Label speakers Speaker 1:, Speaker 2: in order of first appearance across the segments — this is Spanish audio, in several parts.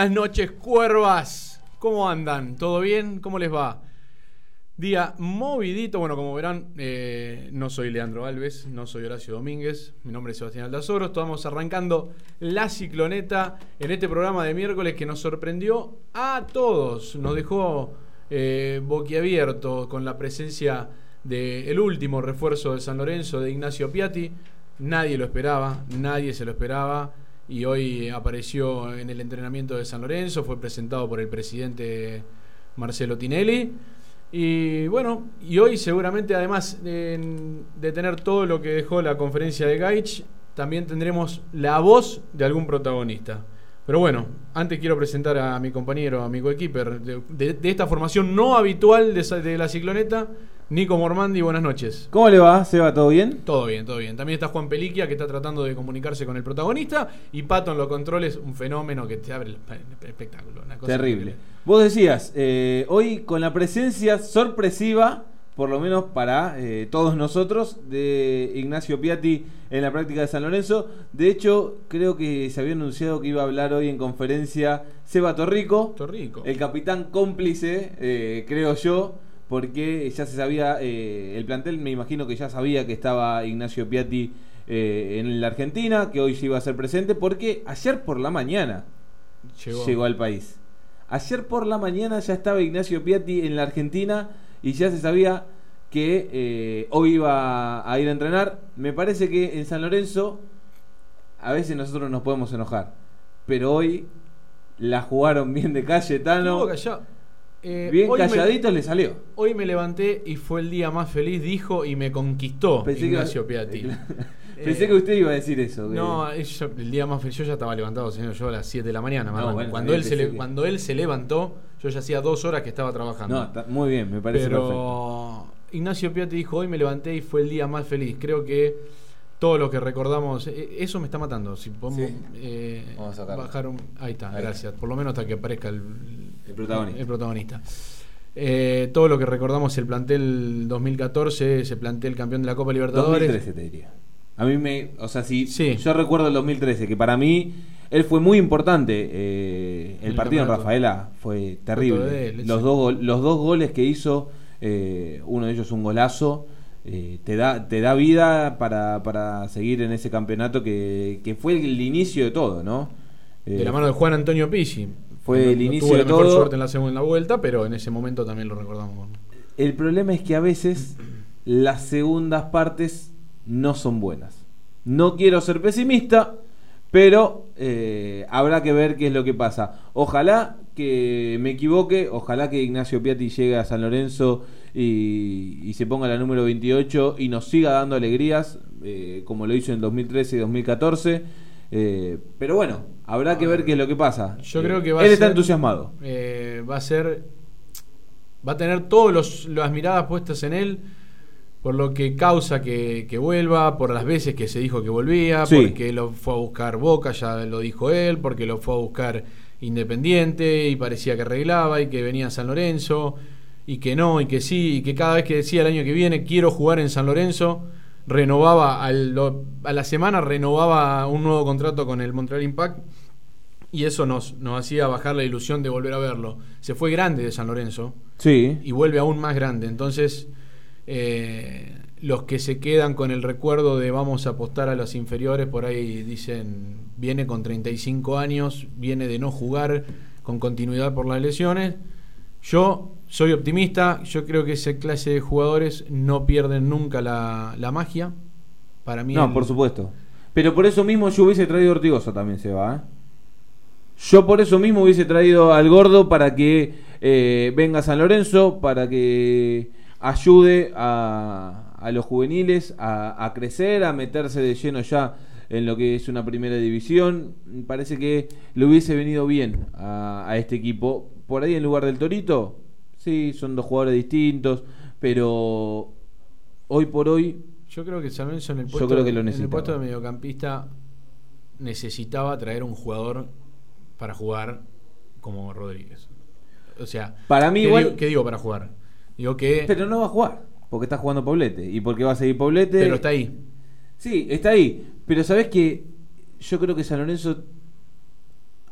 Speaker 1: Buenas noches, cuervas. ¿Cómo andan? ¿Todo bien? ¿Cómo les va? Día movidito. Bueno, como verán, eh, no soy Leandro Alves, no soy Horacio Domínguez. Mi nombre es Sebastián Aldazoro. Estamos arrancando la cicloneta en este programa de miércoles que nos sorprendió a todos. Nos dejó eh, boquiabierto con la presencia del último refuerzo de San Lorenzo, de Ignacio Piatti. Nadie lo esperaba, nadie se lo esperaba y hoy apareció en el entrenamiento de San Lorenzo, fue presentado por el presidente Marcelo Tinelli. Y bueno, y hoy seguramente además de, tener todo lo que dejó la conferencia de Gaich, también tendremos la voz de algún protagonista. Pero bueno, antes quiero presentar a mi compañero, a mi coequiper de, de, de esta formación no habitual de, de la cicloneta, Nico Mormandi, buenas noches.
Speaker 2: ¿Cómo le va? ¿Seba? ¿Todo bien?
Speaker 1: Todo bien, todo bien. También está Juan Peliquia, que está tratando de comunicarse con el protagonista. Y Pato en los controles, un fenómeno que te abre el espectáculo. Una cosa
Speaker 2: Terrible. Vos decías, eh, hoy con la presencia sorpresiva, por lo menos para eh, todos nosotros, de Ignacio Piatti en la práctica de San Lorenzo. De hecho, creo que se había anunciado que iba a hablar hoy en conferencia Seba Torrico,
Speaker 1: Torrico.
Speaker 2: el capitán cómplice, eh, creo yo porque ya se sabía, eh, el plantel me imagino que ya sabía que estaba Ignacio Piatti eh, en la Argentina, que hoy se iba a ser presente, porque ayer por la mañana llegó. llegó. al país. Ayer por la mañana ya estaba Ignacio Piatti en la Argentina y ya se sabía que eh, hoy iba a ir a entrenar. Me parece que en San Lorenzo a veces nosotros nos podemos enojar, pero hoy la jugaron bien de calle, Tano. Eh, Bien calladito
Speaker 1: me,
Speaker 2: le salió.
Speaker 1: Hoy me levanté y fue el día más feliz, dijo, y me conquistó
Speaker 2: Pensé
Speaker 1: Ignacio
Speaker 2: que,
Speaker 1: Piatti.
Speaker 2: Pensé eh, que usted iba a decir eso. Que...
Speaker 1: No, yo, el día más feliz, yo ya estaba levantado, señor, yo a las 7 de la mañana. No, bueno, cuando, él se le, cuando él se levantó, yo ya hacía dos horas que estaba trabajando.
Speaker 2: No, está, muy bien, me parece
Speaker 1: Pero
Speaker 2: perfecto.
Speaker 1: Ignacio Piatti dijo, hoy me levanté y fue el día más feliz. Creo que todo lo que recordamos, eso me está matando. Si podemos
Speaker 2: sí.
Speaker 1: eh, Vamos a bajar un... Ahí está, ahí gracias. Por lo menos hasta que aparezca el,
Speaker 2: el protagonista.
Speaker 1: El protagonista. Eh, todo lo que recordamos el plantel 2014, ese plantel campeón de la Copa Libertadores.
Speaker 2: 2013 te diría. A mí me, o sea, si sí. yo recuerdo el 2013, que para mí él fue muy importante. Eh, el, el, partido en Rafaela fue terrible. Él, los, sí. dos, los dos goles que hizo, eh, uno de ellos un golazo, eh, te, da, te da vida para, para seguir en ese campeonato que, que fue el, inicio de todo, ¿no?
Speaker 1: de la mano de Juan Antonio Pizzi
Speaker 2: fue no, el inicio
Speaker 1: tuvo la mejor
Speaker 2: todo.
Speaker 1: suerte en la segunda vuelta, pero en ese momento también lo recordamos.
Speaker 2: El problema es que a veces las segundas partes no son buenas. No quiero ser pesimista, pero eh, habrá que ver qué es lo que pasa. Ojalá que me equivoque, ojalá que Ignacio Piatti llegue a San Lorenzo y, y se ponga la número 28 y nos siga dando alegrías, eh, como lo hizo en 2013 y 2014. Eh, pero bueno, habrá que ver qué es lo que pasa.
Speaker 1: Yo creo que va
Speaker 2: Él
Speaker 1: a
Speaker 2: está
Speaker 1: ser,
Speaker 2: entusiasmado.
Speaker 1: Eh, va a ser. Va a tener todas las miradas puestas en él. Por lo que causa que, que, vuelva, por las veces que se dijo que volvía,
Speaker 2: Sí.
Speaker 1: porque lo fue a buscar Boca, ya lo dijo él, porque lo fue a buscar Independiente y parecía que arreglaba y que venía a San Lorenzo y que no, y que sí, y que cada vez que decía el año que viene quiero jugar en San Lorenzo, renovaba al, a la semana renovaba un nuevo contrato con el Montreal Impact y eso nos, nos hacía bajar la ilusión de volver a verlo. Se fue grande de San Lorenzo
Speaker 2: Sí.
Speaker 1: y vuelve aún más grande. Entonces, eh, los que se quedan con el recuerdo de vamos a apostar a los inferiores, por ahí dicen, viene con 35 años, viene de no jugar con continuidad por las lesiones. Yo soy optimista, yo creo que esa clase de jugadores no pierden nunca la, la magia. Para mí,
Speaker 2: No,
Speaker 1: el-
Speaker 2: por supuesto. Pero por eso mismo yo hubiese traído a Ortigosa también, se va. ¿eh? Yo por eso mismo hubiese traído al gordo para que eh, venga San Lorenzo, para que ayude a, a los juveniles a, a crecer, a meterse de lleno ya en lo que es una primera división. Parece que le hubiese venido bien a, a este equipo. Por ahí en lugar del Torito, sí, son dos jugadores distintos, pero hoy por hoy
Speaker 1: Yo creo que San Lorenzo en el
Speaker 2: Yo
Speaker 1: puesto,
Speaker 2: creo que lo
Speaker 1: en el
Speaker 2: necesitaba.
Speaker 1: puesto de mediocampista necesitaba traer un jugador para jugar como Rodríguez. O sea,
Speaker 2: Para mí
Speaker 1: ¿qué,
Speaker 2: igual-
Speaker 1: digo, qué digo para jugar? Digo que
Speaker 2: Pero no va a jugar, porque está jugando Poblete. Y porque va a seguir Poblete.
Speaker 1: pero está ahí.
Speaker 2: Sí, está ahí. Pero sabes que yo creo que San Lorenzo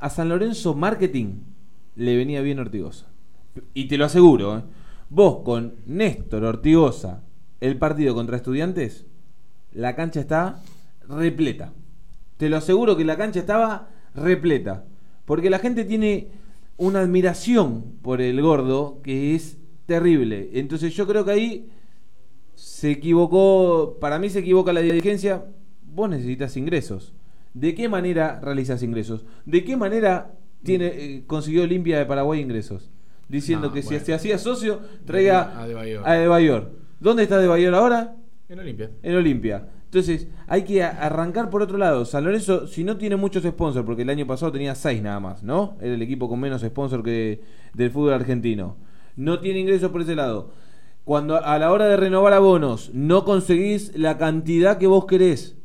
Speaker 2: a San Lorenzo Marketing le venía bien Ortigosa. Y te lo aseguro, ¿eh? vos con Néstor Ortigosa, el partido contra estudiantes, la cancha está repleta. Te lo aseguro que la cancha estaba repleta. Porque la gente tiene una admiración por el gordo que es terrible. Entonces yo creo que ahí se equivocó, para mí se equivoca la dirigencia, vos necesitas ingresos. ¿De qué manera realizas ingresos? ¿De qué manera tiene, eh, consiguió Olimpia de Paraguay ingresos? Diciendo
Speaker 1: No,
Speaker 2: que
Speaker 1: bueno.
Speaker 2: si se hacía socio, traiga
Speaker 1: A De Bayor.
Speaker 2: a De Bayor. ¿Dónde está De Bayor ahora?
Speaker 1: En Olimpia.
Speaker 2: En Olimpia. Entonces, hay que arrancar por otro lado. San Lorenzo, si no tiene muchos sponsors, porque el año pasado tenía seis nada más, ¿no? Era el equipo con menos sponsor que del fútbol argentino. No tiene ingresos por ese lado. Cuando a la hora de renovar abonos no conseguís la cantidad que vos querés,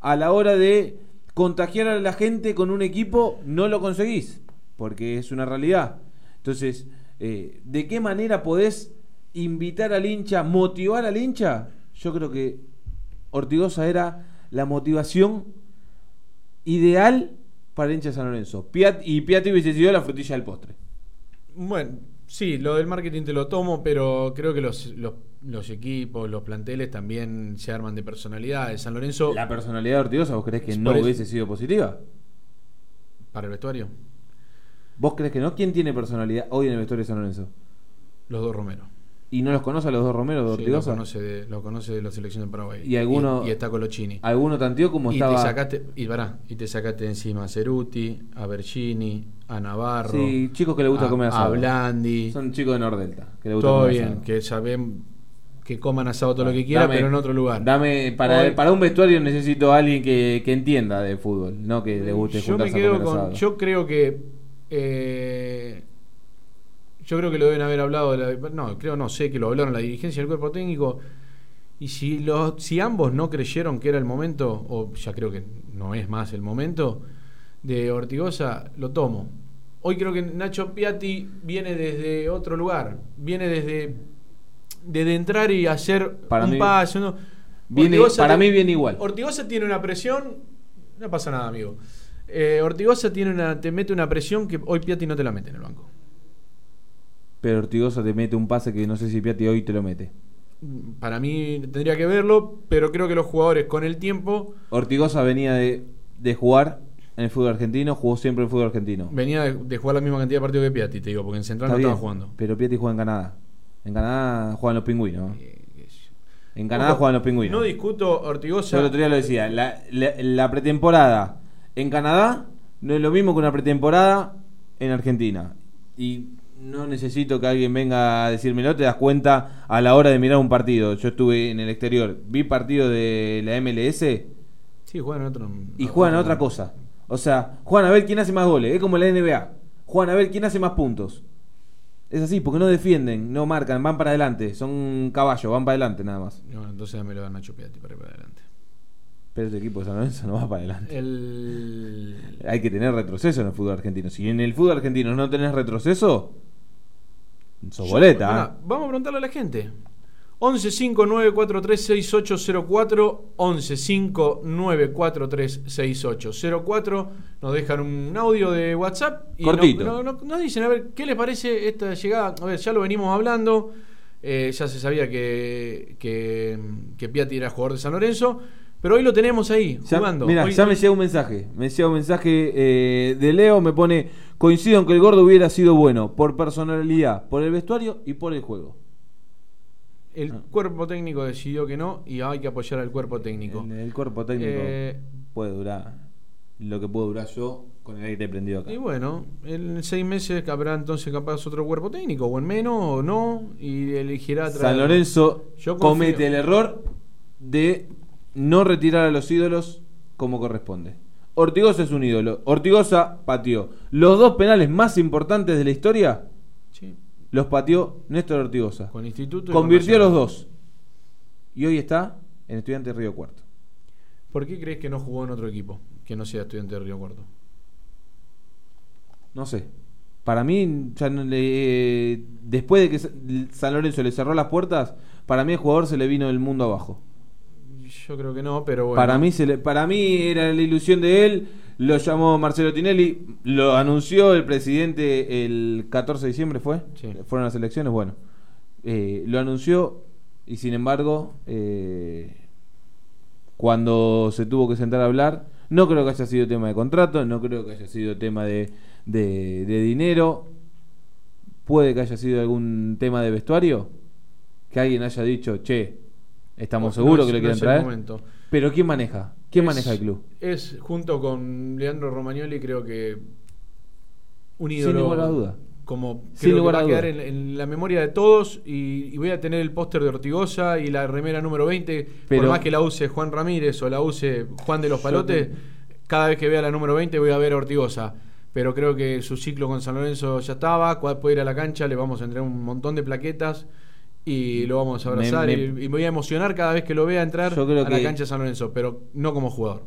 Speaker 2: a la hora de contagiar a la gente con un equipo, no lo conseguís, porque es una realidad. Entonces, eh, ¿de qué manera podés invitar al hincha, motivar al hincha? Yo creo que Ortigosa era la motivación ideal para el hincha de San Lorenzo. Piat, y Piatti hubiese sido la frutilla del postre.
Speaker 1: Bueno, sí, lo del marketing te lo tomo, pero creo que los, los, los equipos, los planteles también se arman de personalidades. San Lorenzo,
Speaker 2: La personalidad de Ortigosa, ¿vos crees que no
Speaker 1: eso.
Speaker 2: hubiese sido positiva?
Speaker 1: para el vestuario,
Speaker 2: ¿Vos crees que no? ¿Quién tiene personalidad hoy en el vestuario de San Lorenzo?
Speaker 1: los dos Romero.
Speaker 2: ¿Y no los conoce a los dos Romeros de
Speaker 1: Sí, lo, conoce de, lo conoce de la selección de Paraguay.
Speaker 2: Y alguno-
Speaker 1: Y, está Colochini.
Speaker 2: ¿Alguno tanteó como
Speaker 1: Y
Speaker 2: estaba?
Speaker 1: te sacaste, y pará, y te sacaste encima a Ceruti, a Bergini, a Navarro,
Speaker 2: Sí, chicos que le gusta
Speaker 1: a,
Speaker 2: comer
Speaker 1: a
Speaker 2: asado.
Speaker 1: Blandi.
Speaker 2: Son chicos de Nordelta. Que le gusta
Speaker 1: todo
Speaker 2: comer
Speaker 1: bien,
Speaker 2: asado.
Speaker 1: que saben que coman asado todo lo que quieran, pero en otro lugar.
Speaker 2: Dame, para,
Speaker 1: Hoy-
Speaker 2: para un vestuario necesito a alguien que, que entienda de fútbol, no que le guste
Speaker 1: yo me
Speaker 2: a
Speaker 1: quedo
Speaker 2: comer
Speaker 1: con.
Speaker 2: asado.
Speaker 1: Yo creo que. Eh, yo creo que lo deben haber hablado. de la- no, creo, no sé que lo hablaron la dirigencia del cuerpo técnico. Y si, los, si ambos no creyeron que era el momento, o ya creo que no es más el momento, de Ortigosa, lo tomo. Hoy creo que Nacho Piatti viene desde otro lugar. Viene desde. Desde entrar y hacer
Speaker 2: Para
Speaker 1: un
Speaker 2: mí-
Speaker 1: paso. ¿no?
Speaker 2: Viene-
Speaker 1: Ortigosa
Speaker 2: para
Speaker 1: te-
Speaker 2: mí viene igual.
Speaker 1: Ortigosa tiene una presión. No pasa nada, amigo. Eh, Ortigosa tiene una, te mete una presión que hoy Piatti no te la mete en el banco.
Speaker 2: Pero Ortigosa te mete un pase que no sé si Piatti hoy te lo mete.
Speaker 1: Para mí tendría que verlo, pero creo que los jugadores con el tiempo
Speaker 2: Ortigosa venía de, de jugar en el fútbol argentino, jugó siempre en el fútbol argentino.
Speaker 1: venía de, de jugar la misma cantidad de partidos que Piatti, te digo, porque en Central
Speaker 2: Está
Speaker 1: no
Speaker 2: bien,
Speaker 1: estaba jugando.
Speaker 2: Pero Piatti juega en Canadá. En Canadá juegan los pingüinos. ¿no?
Speaker 1: Eh,
Speaker 2: En Canadá juegan los pingüinos.
Speaker 1: No discuto Ortigosa.
Speaker 2: Yo el otro día lo decía, la, la- la pretemporada en Canadá no es lo mismo que una pretemporada en Argentina. Y no necesito que alguien venga a decírmelo, te das cuenta a la hora de mirar un partido. Yo estuve en el exterior, vi partidos de la MLS
Speaker 1: Sí, juegan otro.
Speaker 2: y juegan a otra cosa. O sea, juegan a ver quién hace más goles, es como la NBA. Juegan a ver quién hace más puntos. Es así, porque no defienden, no marcan, van para adelante, son caballos, van para adelante nada más.
Speaker 1: No, entonces me lo da Nacho Piatti para ir para adelante.
Speaker 2: Pero este equipo de San Lorenzo no va para adelante.
Speaker 1: El.
Speaker 2: Hay que tener retroceso en el fútbol argentino. Si en el fútbol argentino no tenés retroceso, sos
Speaker 1: Yo-
Speaker 2: boleta. ¿eh?
Speaker 1: Vamos a preguntarle a la gente. 11 5943 6804 11 5943 6804 Nos dejan un audio de WhatsApp y
Speaker 2: Cortito.
Speaker 1: no- no- no- nos dicen a ver qué les parece esta llegada. A ver, ya lo venimos hablando. eh, ya se sabía que, que, que Piatti era jugador de San Lorenzo. Pero hoy lo tenemos ahí, jugando.
Speaker 2: mira, ya me
Speaker 1: hoy-
Speaker 2: llega un mensaje. Me llega un mensaje eh, de Leo. Me pone: Coincido en que el gordo hubiera sido bueno por personalidad, por el vestuario y por el juego.
Speaker 1: el
Speaker 2: Ah.
Speaker 1: cuerpo técnico decidió que no y hay que apoyar al cuerpo técnico.
Speaker 2: El, el cuerpo técnico
Speaker 1: Eh,
Speaker 2: puede durar lo que puedo durar yo con el aire prendido acá.
Speaker 1: Y bueno, en seis meses habrá entonces capaz otro cuerpo técnico, o en menos, o no, y elegirá
Speaker 2: San Lorenzo
Speaker 1: Yo
Speaker 2: comete el error de no retirar a los ídolos como corresponde. Ortigosa es un ídolo. Ortigosa pateó. Los dos penales más importantes de la historia
Speaker 1: Sí,
Speaker 2: los pateó Néstor Ortigosa.
Speaker 1: con Instituto. con
Speaker 2: Convirtió a los dos. Y hoy está en Estudiante Río Cuarto.
Speaker 1: ¿Por qué crees que no jugó en otro equipo que no sea estudiante de Río Cuarto?
Speaker 2: No sé. Para mí, ya no le- después de que Sa- San Lorenzo le cerró las puertas, para mí el jugador se le vino del mundo abajo.
Speaker 1: Yo creo que no, pero bueno.
Speaker 2: Para mí se le- para mí era la ilusión de él, Lo llamó Marcelo Tinelli, lo anunció el presidente el 14 de diciembre, ¿fue?
Speaker 1: Sí.
Speaker 2: Fueron las elecciones, bueno. Eh, lo anunció y sin embargo, eh, cuando se tuvo que sentar a hablar, no creo que haya sido tema de contrato, no creo que haya sido tema de, de- de dinero, puede que haya sido algún tema de vestuario, que alguien haya dicho, che, estamos
Speaker 1: No
Speaker 2: seguros
Speaker 1: es-
Speaker 2: que le
Speaker 1: no
Speaker 2: quieren
Speaker 1: el
Speaker 2: traer.
Speaker 1: momento.
Speaker 2: Pero ¿quién maneja? ¿Quién
Speaker 1: Es-
Speaker 2: maneja el club?
Speaker 1: Es, junto con Leandro Romagnoli, creo que un
Speaker 2: Sin
Speaker 1: ídolo.
Speaker 2: lugar a duda.
Speaker 1: Como
Speaker 2: Sin
Speaker 1: creo que
Speaker 2: lugar
Speaker 1: va
Speaker 2: a
Speaker 1: quedar en, en la memoria de todos y, y voy a tener el póster de Ortigosa y la remera número 20.
Speaker 2: Pero-
Speaker 1: por más que la use Juan Ramírez o la use Juan de los Palotes, cada vez que vea la número 20 voy a ver a Ortigosa. Pero creo que su ciclo con San Lorenzo ya estaba. Cuando puede ir a la cancha, le vamos a entregar un montón de plaquetas y lo vamos a abrazar.
Speaker 2: me-
Speaker 1: y, y me voy a emocionar cada vez que lo vea entrar
Speaker 2: Yo creo
Speaker 1: a la cancha de San Lorenzo, pero no como jugador.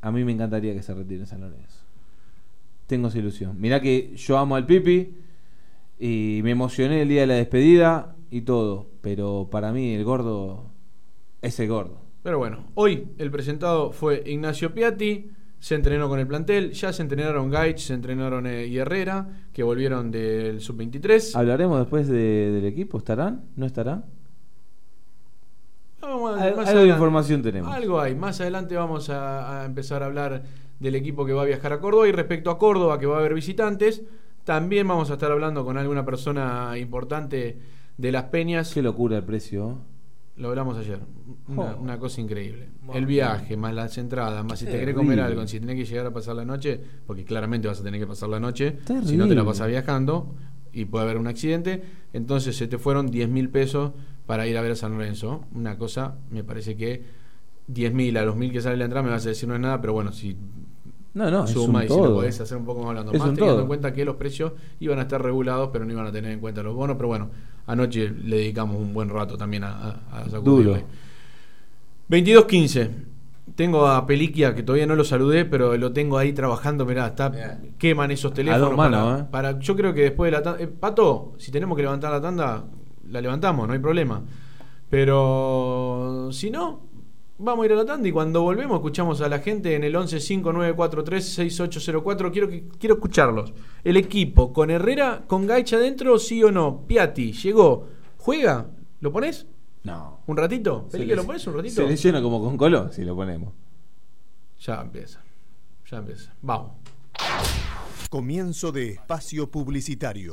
Speaker 2: A mí me encantaría que se retire San Lorenzo. Tengo esa ilusión. Mirá que yo amo al Pipi y me emocioné el día de la despedida y todo. Pero para mí el gordo es el gordo.
Speaker 1: Pero bueno, hoy el presentado fue Ignacio Piatti, se entrenó con el plantel, ya se entrenaron Gaich, se entrenaron eh, y Herrera, que volvieron del sub-23.
Speaker 2: ¿Hablaremos después de- del equipo? ¿Estarán? ¿No Al-
Speaker 1: más
Speaker 2: algo de información tenemos.
Speaker 1: Algo hay. Más adelante vamos a, a empezar a hablar del equipo que va a viajar a Córdoba y respecto a Córdoba, que va a haber visitantes, también vamos a estar hablando con alguna persona importante de las Peñas.
Speaker 2: Qué locura el precio.
Speaker 1: Lo hablamos ayer. Una,
Speaker 2: Oh.
Speaker 1: una cosa increíble. El viaje, más las entradas, más si te querés comer algo, si tenés que llegar a pasar la noche, porque claramente vas a tener que pasar la noche, si no te la pasas viajando y puede haber un accidente, entonces se te fueron 10 mil pesos para ir a ver a San Lorenzo. Una cosa, me parece que 10 mil a los mil que sale la entrada me vas a decir no es nada, pero bueno, si
Speaker 2: No, no, es
Speaker 1: suma
Speaker 2: un
Speaker 1: y si lo podés hacer un poco más hablando
Speaker 2: Es
Speaker 1: más, teniendo
Speaker 2: todo.
Speaker 1: en cuenta que los precios iban a estar regulados, pero no iban a tener en cuenta los bonos. Pero bueno, anoche le dedicamos un buen rato también a, a, a sacudirle.
Speaker 2: Duro.
Speaker 1: 22-15. Tengo a Peliquia, que todavía no lo saludé, pero lo tengo ahí trabajando. Mirá, está,
Speaker 2: Mirá.
Speaker 1: queman esos teléfonos.
Speaker 2: dos manos,
Speaker 1: para,
Speaker 2: ¿eh?
Speaker 1: para- yo creo que después de la tanda. eh, Pato, si tenemos que levantar la tanda, la levantamos, no hay problema. Pero si no, vamos a ir a la tanda y cuando volvemos escuchamos a la gente en el 11 5943 6804. Quiero, que, quiero escucharlos. El equipo con Herrera, con Gaicha adentro, sí o no. Piatti, llegó, juega, ¿lo pones?
Speaker 2: No.
Speaker 1: ¿Un ratito? Peliquia,
Speaker 2: le-
Speaker 1: ¿lo pones un ratito?
Speaker 2: Se lesiona como con Colón si lo ponemos.
Speaker 1: Ya empieza. Ya empieza. Vamos.
Speaker 3: Comienzo de espacio publicitario.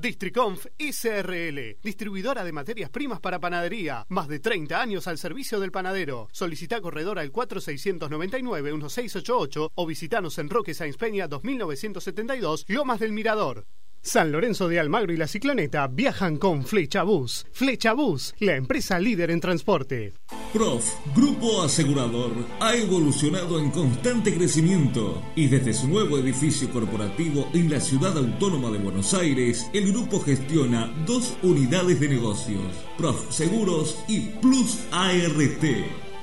Speaker 4: Districonf SRL, distribuidora de materias primas para panadería. Más de 30 años al servicio del panadero. Solicita corredor al 4699-1688 o visitanos en Roque Sáenz Peña 2972, Lomas del Mirador. San Lorenzo de Almagro y la Cicloneta viajan con Flecha Bus. Flecha Bus, la empresa líder en transporte.
Speaker 5: Prof, Grupo Asegurador, ha evolucionado en constante crecimiento y desde su nuevo edificio corporativo en la ciudad autónoma de Buenos Aires, el grupo gestiona dos unidades de negocios, Prof Seguros y Plus ART.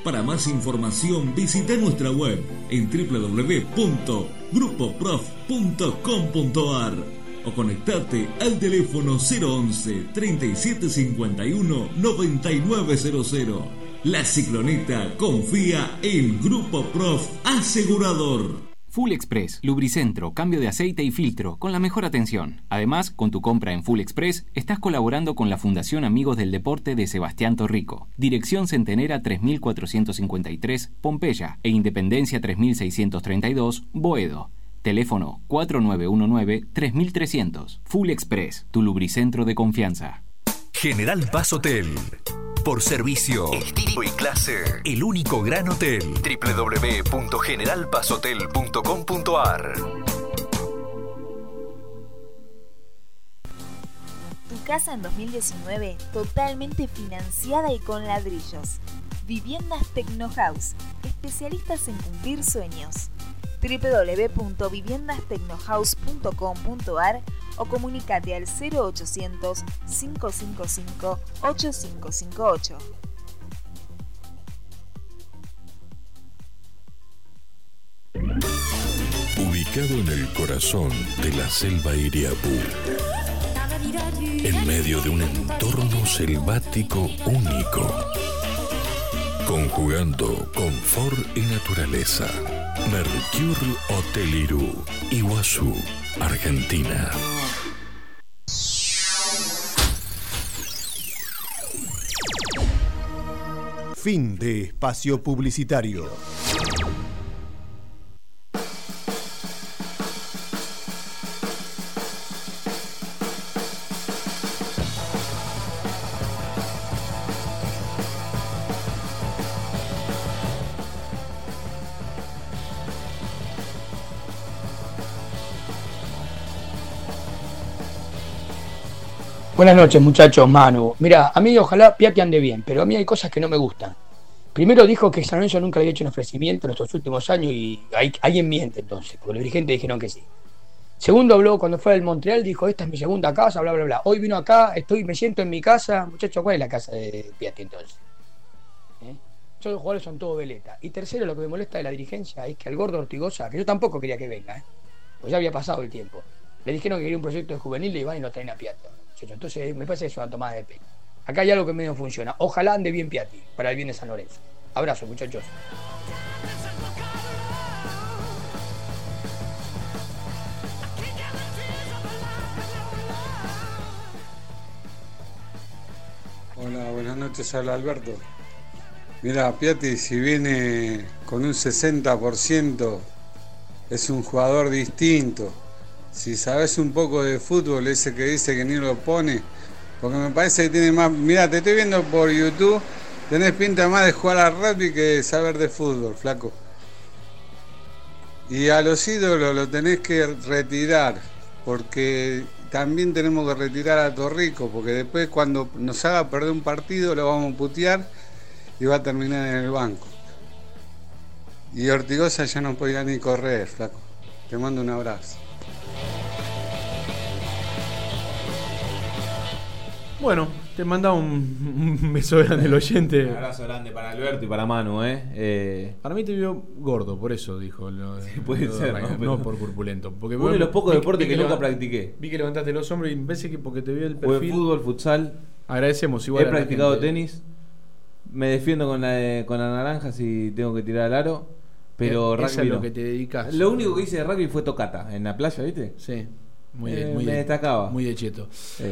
Speaker 5: Para más información visita nuestra web en www.grupoprof.com.ar o conectate al teléfono 011 3751 9900. La cicloneta confía en Grupo Prof Asegurador.
Speaker 6: Full Express, lubricentro, cambio de aceite y filtro, con la mejor atención. Además, con tu compra en Full Express, estás colaborando con la Fundación Amigos del Deporte de Sebastián Torrico. Dirección Centenera 3453, Pompeya, e Independencia 3632, Boedo. Teléfono 4919-3300. Full Express, tu lubricentro de confianza.
Speaker 7: General Paz Hotel. Por servicio, estilo y clase. El único gran hotel. www.generalpazhotel.com.ar
Speaker 8: Tu casa en 2019 totalmente financiada y con ladrillos. Viviendas Tecno House, especialistas en cumplir sueños. www.viviendastecnohouse.com.ar o comunicate al 0800 555 8558.
Speaker 9: Ubicado en el corazón de la selva Iriapú, en medio de un entorno selvático único, conjugando confort y naturaleza. Mercure Hotel Irú, Iguazú, Argentina.
Speaker 3: Fin de espacio publicitario.
Speaker 10: Buenas noches, muchachos, Manu. Mira, a mí ojalá Piatti ande bien, pero a mí hay cosas que no me gustan. Primero dijo que San Lorenzo nunca había hecho un ofrecimiento en estos últimos años y hay, alguien miente entonces, porque los dirigentes dijeron que sí. Segundo habló cuando fue al Montreal, dijo, esta es mi segunda casa, bla, bla, bla. Hoy vino acá, estoy, me siento en mi casa. Muchachos, ¿cuál es la casa de Piatti entonces? ¿Eh? Todos los jugadores son todo veleta. Y tercero, lo que me molesta de la dirigencia es que al gordo Ortigosa, que yo tampoco quería que venga, ¿eh? pues ya había pasado el tiempo. Le dijeron que quería un proyecto de juvenil y van y no traen a Piatti. Entonces me parece que es una tomada de pelo. Acá hay algo que medio funciona. Ojalá ande bien Piatti para el bien de San Lorenzo. Abrazo, muchachos.
Speaker 11: Hola, buenas noches, habla Alberto. Mira, Piatti, si viene con un 60%, es un jugador distinto. Si sabes un poco de fútbol, ese que dice que ni lo pone, porque me parece que tiene más. Mira, te estoy viendo por YouTube, tenés pinta más de jugar al rugby que de saber de fútbol, flaco. Y a los ídolos lo tenés que retirar, porque también tenemos que retirar a Torrico, porque después cuando nos haga perder un partido lo vamos a putear y va a terminar en el banco. Y Ortigosa ya no podía ni correr, flaco. Te mando un abrazo.
Speaker 1: Bueno, te manda un, un beso grande el oyente.
Speaker 2: Un abrazo grande para Alberto y para Manu, ¿eh? Eh,
Speaker 1: Para mí te vio gordo, por eso dijo. Lo, de-
Speaker 2: puede
Speaker 1: lo de
Speaker 2: ser, ¿no?
Speaker 1: por corpulento. Porque
Speaker 2: Uno de los pocos
Speaker 1: vi-
Speaker 2: deportes que nunca practiqué.
Speaker 1: Vi que levantaste los hombros y parece que porque te vio el
Speaker 2: Jugué
Speaker 1: perfil.
Speaker 2: fútbol, futsal.
Speaker 1: Agradecemos igual.
Speaker 2: He
Speaker 1: a
Speaker 2: practicado
Speaker 1: gente.
Speaker 2: tenis. Me defiendo con la, de- con la naranja si tengo que tirar al aro. Pero rugby
Speaker 1: es lo
Speaker 2: no.
Speaker 1: que te dedicas.
Speaker 2: Lo único que hice de rugby fue tocata en la playa, ¿viste?
Speaker 1: Sí. Muy,
Speaker 2: Eh,
Speaker 1: muy
Speaker 2: me destacaba.
Speaker 1: Muy de cheto.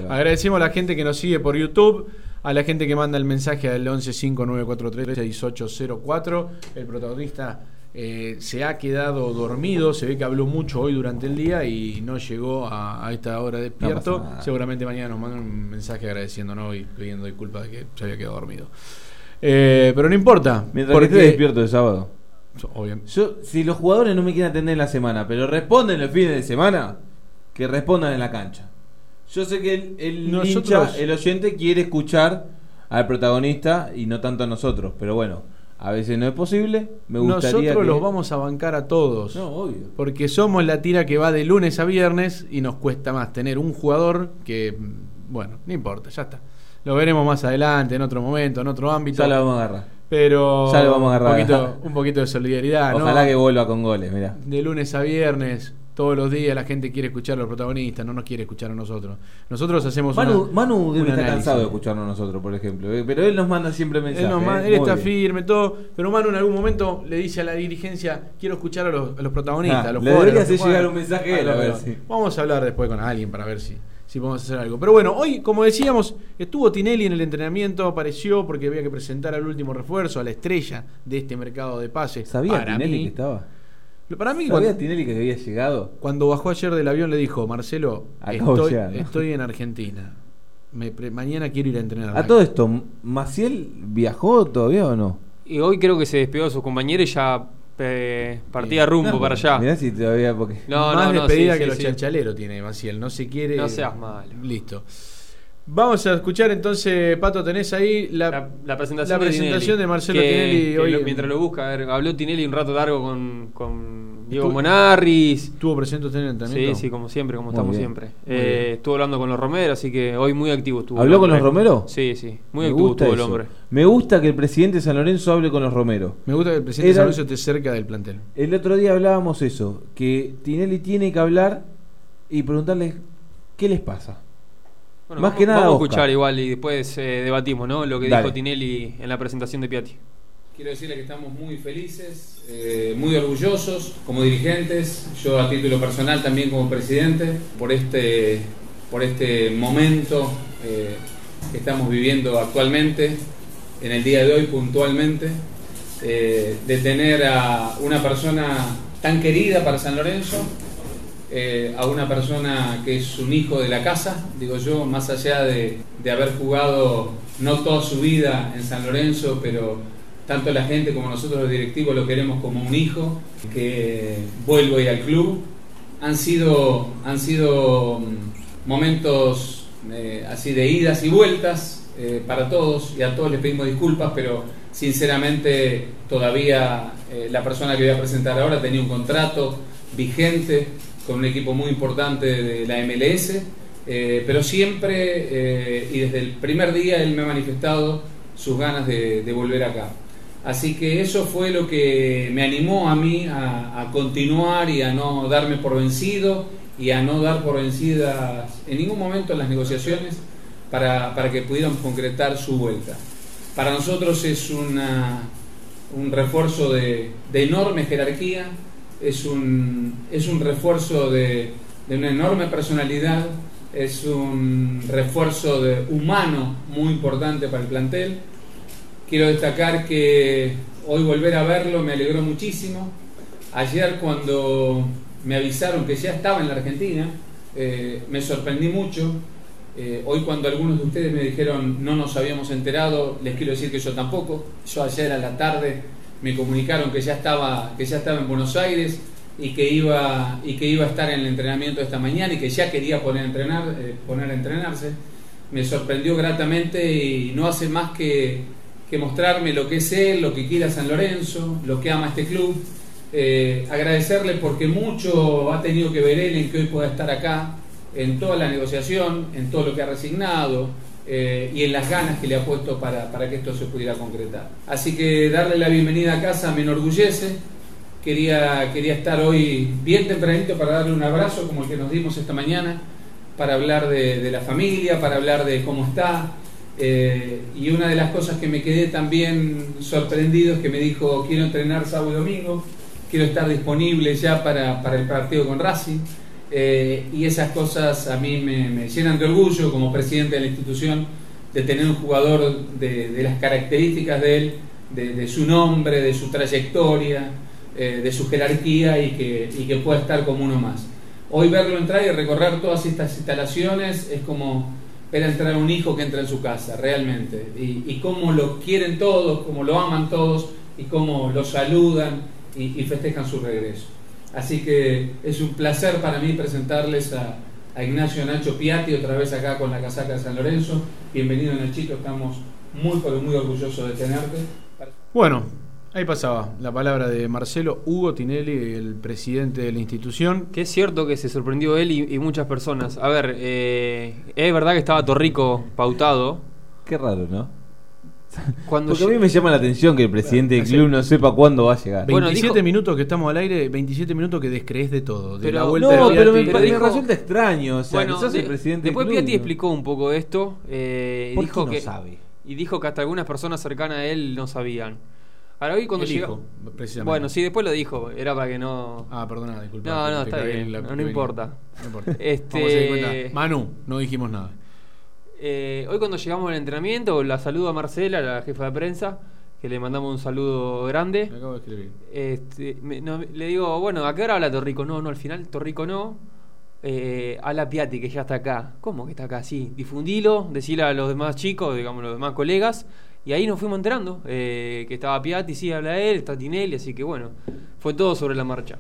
Speaker 1: Agradecemos a la gente que nos sigue por YouTube, a la gente que manda el mensaje al 1159436804. El protagonista eh, se ha quedado dormido, se ve que habló mucho hoy durante el día y no llegó a, a esta hora despierto. Seguramente mañana nos manda un mensaje agradeciéndonos y pidiendo disculpas de que se había quedado dormido. Eh, pero no importa.
Speaker 2: Mientras que esté despierto el sábado. Yo, si los jugadores no me quieren atender en la semana, pero responden los fines de semana, que respondan en la cancha. Yo sé que el, el
Speaker 1: Nosotros-
Speaker 2: hincha, el oyente quiere escuchar al protagonista y no tanto a nosotros, pero bueno, a veces no es posible. Me gustaría
Speaker 1: Nosotros
Speaker 2: que-
Speaker 1: los vamos a bancar a todos.
Speaker 2: No, obvio.
Speaker 1: Porque somos la tira que va de lunes a viernes y nos cuesta más tener un jugador que, bueno, no importa, ya está. Lo veremos más adelante, en otro momento, en otro ámbito.
Speaker 2: Ya lo vamos a agarrar.
Speaker 1: Pero
Speaker 2: Ya lo vamos a agarrar.
Speaker 1: Un poquito, un poquito de solidaridad, ¿no?
Speaker 2: Ojalá que vuelva con goles, mirá.
Speaker 1: De lunes a viernes, todos los días la gente quiere escuchar a los protagonistas, no nos quiere escuchar a nosotros. Nosotros hacemos
Speaker 2: Manu,
Speaker 1: una-
Speaker 2: Manu debe estar cansado de escucharnos nosotros, por ejemplo. eh, Pero él nos manda siempre mensajes.
Speaker 1: Él, nos ma-
Speaker 2: eh,
Speaker 1: él está
Speaker 2: bien.
Speaker 1: firme, todo. Pero Manu en algún momento le dice a la dirigencia: Quiero escuchar a los, a los protagonistas.
Speaker 2: Ah,
Speaker 1: a los
Speaker 2: le
Speaker 1: jugadores,
Speaker 2: debería
Speaker 1: a
Speaker 2: hacer llegar
Speaker 1: juegan".
Speaker 2: un mensaje a él, a ver si-
Speaker 1: Vamos a hablar después con alguien para ver si, si podemos hacer algo. Pero bueno, hoy, como decíamos, estuvo Tinelli en el entrenamiento, apareció porque había que presentar al último refuerzo, a la estrella de este mercado de pases.
Speaker 2: ¿Sabía
Speaker 1: para
Speaker 2: Tinelli
Speaker 1: mí.
Speaker 2: que estaba?
Speaker 1: Para mí,
Speaker 2: ¿Sabía
Speaker 1: cuando,
Speaker 2: Tinelli que había llegado?
Speaker 1: cuando bajó ayer del avión, le dijo: Marcelo, estoy, en Argentina. Me pre- mañana quiero ir a entrenar.
Speaker 2: A todo esto, ¿Maciel viajó todavía o no?
Speaker 12: Y hoy creo que se despidió de sus compañeros y ya eh, partía rumbo
Speaker 2: No,
Speaker 12: para allá.
Speaker 2: Mirá si todavía porque.
Speaker 12: No,
Speaker 1: Más
Speaker 12: no, no,
Speaker 1: despedida
Speaker 12: sí,
Speaker 1: que
Speaker 12: sí,
Speaker 1: los
Speaker 12: sí.
Speaker 1: chanchaleros tiene Maciel. No se quiere.
Speaker 12: No seas malo.
Speaker 1: Listo. Vamos a escuchar entonces, Pato, tenés ahí la,
Speaker 12: La presentación,
Speaker 1: la
Speaker 12: de,
Speaker 1: presentación
Speaker 12: Tinelli,
Speaker 1: de Marcelo
Speaker 12: que-
Speaker 1: Tinelli
Speaker 12: que
Speaker 1: hoy.
Speaker 12: lo- mientras lo busca, a ver, habló Tinelli un rato largo con, con Diego
Speaker 1: Estuvo-
Speaker 12: Monarris.
Speaker 1: ¿Tuvo presente usted en el
Speaker 12: Sí,
Speaker 1: entrenamiento?
Speaker 12: sí, como siempre, como
Speaker 2: Muy
Speaker 12: estamos
Speaker 2: bien,
Speaker 12: siempre. Eh, estuvo hablando con los Romero, así que hoy muy activo estuvo.
Speaker 2: ¿Habló con los. Romero?
Speaker 12: Sí, sí, muy
Speaker 2: Me
Speaker 12: activo
Speaker 2: gusta
Speaker 12: estuvo el hombre.
Speaker 2: Me gusta que el presidente de San Lorenzo hable con los Romero.
Speaker 1: Me gusta que el presidente de
Speaker 2: Era-
Speaker 1: San Lorenzo esté cerca del plantel.
Speaker 2: El otro día hablábamos eso, que Tinelli tiene que hablar y preguntarles qué les pasa.
Speaker 12: Bueno,
Speaker 2: Más
Speaker 12: vamos-
Speaker 2: que nada,
Speaker 12: Vamos a escuchar igual y después eh, debatimos, ¿no? Lo que
Speaker 2: Dale.
Speaker 12: dijo Tinelli en la presentación de Piatti.
Speaker 13: Quiero decirle que estamos muy felices, eh, muy orgullosos como dirigentes, yo a título personal también como presidente, por este, por este momento eh, que estamos viviendo actualmente, en el día de hoy puntualmente, eh, de tener a una persona tan querida para San Lorenzo, eh, a una persona que es un hijo de la casa, digo yo, más allá de, haber jugado no toda su vida en San Lorenzo, pero tanto la gente como nosotros los directivos lo queremos como un hijo, que vuelvo al club. Han sido, han sido mm, momentos eh, así de idas y vueltas eh, para todos y a todos les pedimos disculpas, pero sinceramente todavía la persona que voy a presentar ahora tenía un contrato vigente con un equipo muy importante de la MLS, eh, pero siempre eh, y desde el primer día él me ha manifestado sus ganas de, de volver acá. Así que eso fue lo que me animó a mí a, a continuar y a no darme por vencido y a no dar por vencidas en ningún momento en las negociaciones para, para que pudiéramos concretar su vuelta. Para nosotros es una, un refuerzo de, de enorme jerarquía, es un, es un refuerzo de, de una enorme personalidad, es un refuerzo de humano muy importante para el plantel. Quiero destacar que hoy volver a verlo me alegró muchísimo. Ayer cuando me avisaron que ya estaba en la Argentina, eh, me sorprendí mucho. Eh, hoy cuando algunos de ustedes me dijeron no nos habíamos enterado, les quiero decir que yo tampoco. Yo ayer a la tarde me comunicaron que ya estaba, que ya estaba en Buenos Aires y que iba y que iba a estar en el entrenamiento esta mañana y que ya quería poner a entrenar, eh, poner a entrenarse. Me sorprendió gratamente y no hace más que, mostrarme lo que es él, lo que quiere San Lorenzo, lo que ama este club. Eh, agradecerle porque mucho ha tenido que ver él en que hoy pueda estar acá, en toda la negociación, en todo lo que ha resignado eh, y en las ganas que le ha puesto para, para que esto se pudiera concretar. Así que darle la bienvenida a casa me enorgullece. Quería, quería estar hoy bien tempranito para darle un abrazo como el que nos dimos esta mañana, para hablar de, la familia, para hablar de cómo está. Eh, y una de las cosas que me quedé también sorprendido es que me dijo, quiero entrenar sábado y domingo, quiero estar disponible ya para, para el partido con Racing. Eh, y esas cosas a mí me, llenan de orgullo como presidente de la institución de tener un jugador de, las características de él, de, su nombre, de su trayectoria, eh, de su jerarquía y que, pueda estar como uno más. Hoy verlo entrar y recorrer todas estas instalaciones es como ver entrar un hijo que entra en su casa, realmente. Y, y cómo lo quieren todos, cómo lo aman todos y cómo lo saludan y festejan su regreso. Así que es un placer para mí presentarles a, a Ignacio Nacho Piatti otra vez acá con la casaca de San Lorenzo. Bienvenido Nachito, estamos muy pero muy orgullosos de tenerte.
Speaker 1: Bueno, ahí pasaba la palabra de Marcelo Hugo Tinelli, el presidente de la institución.
Speaker 12: Que es cierto que se sorprendió él y, y muchas personas. A ver, eh, es verdad que estaba Torrico pautado.
Speaker 2: Qué raro, ¿no?
Speaker 12: Cuando
Speaker 2: Porque a mí me llama la atención que el presidente del club no sepa cuándo va a llegar.
Speaker 1: 27 minutos que estamos al aire, 27 minutos que descrees de todo. De
Speaker 12: Pero-
Speaker 1: la vuelta
Speaker 2: no,
Speaker 1: de
Speaker 2: pero me,
Speaker 1: Piatti.
Speaker 2: me
Speaker 12: dijo-
Speaker 2: resulta extraño. O sea,
Speaker 12: Bueno,
Speaker 2: que sos
Speaker 12: de-
Speaker 2: el presidente
Speaker 12: después
Speaker 2: del club.
Speaker 12: Piatti
Speaker 2: ¿no?
Speaker 12: explicó un poco esto. eh, y
Speaker 2: ¿Por
Speaker 12: dijo
Speaker 2: qué no
Speaker 12: que,
Speaker 2: sabe?
Speaker 12: Y dijo que hasta algunas personas cercanas a él no sabían. Ahora hoy cuando
Speaker 1: precisamente.
Speaker 12: Bueno, sí, después lo dijo. Era para que no...
Speaker 1: Ah, perdona, disculpa.
Speaker 12: No, no, está bien.
Speaker 1: la
Speaker 12: No, importa.
Speaker 1: No importa.
Speaker 12: Este-
Speaker 1: Vamos a seguir cuenta. Manu, no dijimos nada.
Speaker 12: Eh, hoy cuando llegamos al entrenamiento, la saludo a Marcela, la jefa de prensa, que le mandamos un saludo grande.
Speaker 1: Me acabo de escribir.
Speaker 12: Este, me- no, le digo, bueno, ¿a qué hora habla Torrico? No, no, al final Torrico no. Eh, habla Piatti, que ya está acá. ¿Cómo que está acá? Sí, difundilo, decirle a los demás chicos, digamos, los demás colegas. Y ahí nos fuimos enterando eh, que estaba Piatti, sí, habla él, está Tinelli, así que bueno, fue todo sobre la marcha.